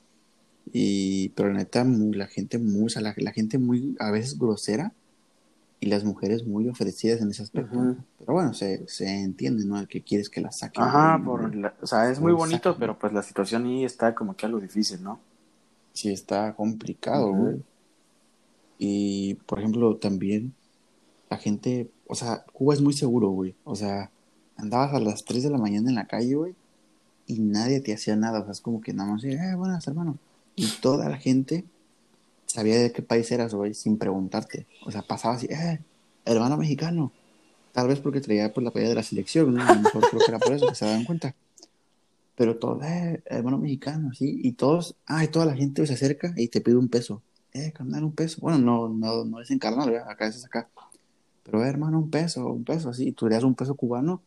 Y, pero la neta, muy- la gente muy, o sea, la, la gente muy, a veces grosera y las mujeres muy ofrecidas en ese aspecto. Pero bueno, se, se entiende, ¿no? El que quieres que la saquen. Ajá, por la- o sea, es muy bonito, pero pues la situación ahí está como que algo difícil, ¿no? Sí, está complicado, güey. Y, por ejemplo, también la gente, o sea, Cuba es muy seguro, güey. O sea, andabas a las 3 de la mañana en la calle, güey, y nadie te hacía nada. O sea, es como que nada más, eh, buenas, hermano. Y toda la gente sabía de qué país eras, güey, sin preguntarte. O sea, pasaba así, eh, hermano mexicano. Tal vez porque traía pues, la playa de la selección, ¿no? A lo mejor creo que era por eso que se daban cuenta. Pero todos, eh, hermano mexicano, sí. Y todos, ah, y toda la gente se acerca y te pide un peso. Eh, carnal, un peso. Bueno, no, no, no es en carnal, ¿verdad? Acá es acá. Pero, eh, hermano, un peso, un peso, así. Y tú le das un peso cubano,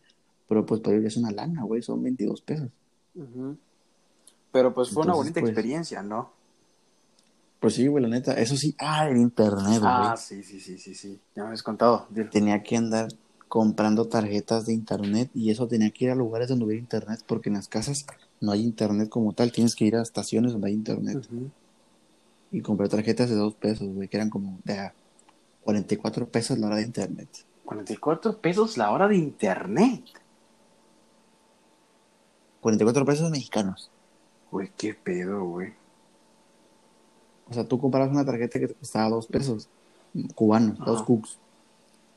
pero pues para ellos es una lana, güey, son 22 pesos. Pero pues fue una bonita pues, experiencia, ¿no? Pues sí, güey, la neta. Eso sí, ah, el internet, güey. Ah, sí, sí, sí, sí, sí. Ya me habías contado. Tenía que andar comprando tarjetas de internet y eso tenía que ir a lugares donde hubiera internet porque en las casas no hay internet como tal. Tienes que ir a estaciones donde hay internet. Y compré tarjetas de dos pesos, güey, que eran como de a 44 pesos la hora de internet. 44 pesos la hora de internet. 44 pesos mexicanos. Güey, qué pedo, güey. O sea, tú comprabas una tarjeta que te costaba dos pesos cubanos, dos Ajá. cooks.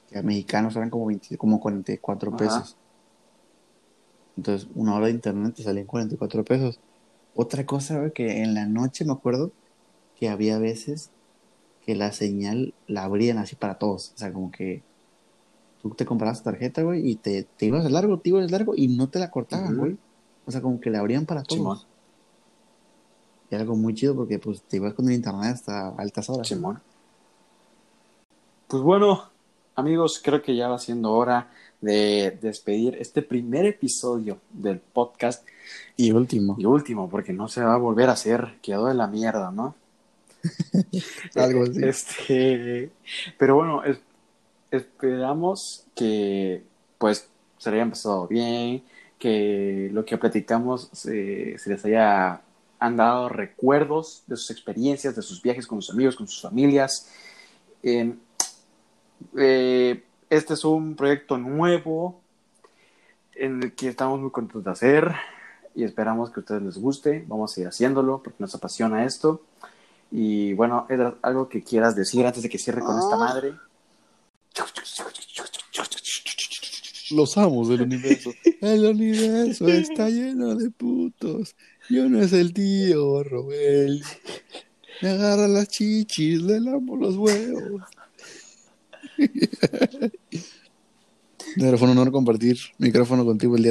Que a mexicanos eran como, 20 como 44 Ajá. pesos. Entonces, una hora de internet te salían 44 pesos. Otra cosa, güey, que en la noche me acuerdo que había veces que la señal la abrían así para todos. O sea, como que tú te comprabas tu tarjeta, güey, y te, te ibas largo, te ibas largo y no te la cortaban, güey. O sea, como que la abrían para todos. Simón. Y algo muy chido porque pues te ibas con el internet hasta altas horas. Simón. Pues bueno, amigos, creo que ya va siendo hora de despedir este primer episodio del podcast Y último. y último, porque no se va a volver a hacer, quedó de la mierda, ¿no? Algo así. Este, pero bueno, es- esperamos que pues se le haya empezado bien, que lo que platicamos se, se les haya han dado recuerdos de sus experiencias, de sus viajes con sus amigos, con sus familias. Eh, Eh, este es un proyecto nuevo en el que estamos muy contentos de hacer y esperamos que a ustedes les guste. Vamos a ir haciéndolo porque nos apasiona esto. Y bueno, Edra, algo que quieras decir antes de que cierre con esta madre. Los amos del universo. El universo está lleno de putos. Yo no es el tío Robel. Me agarra las chichis, le lamo los huevos. Era fue un honor compartir micrófono contigo el día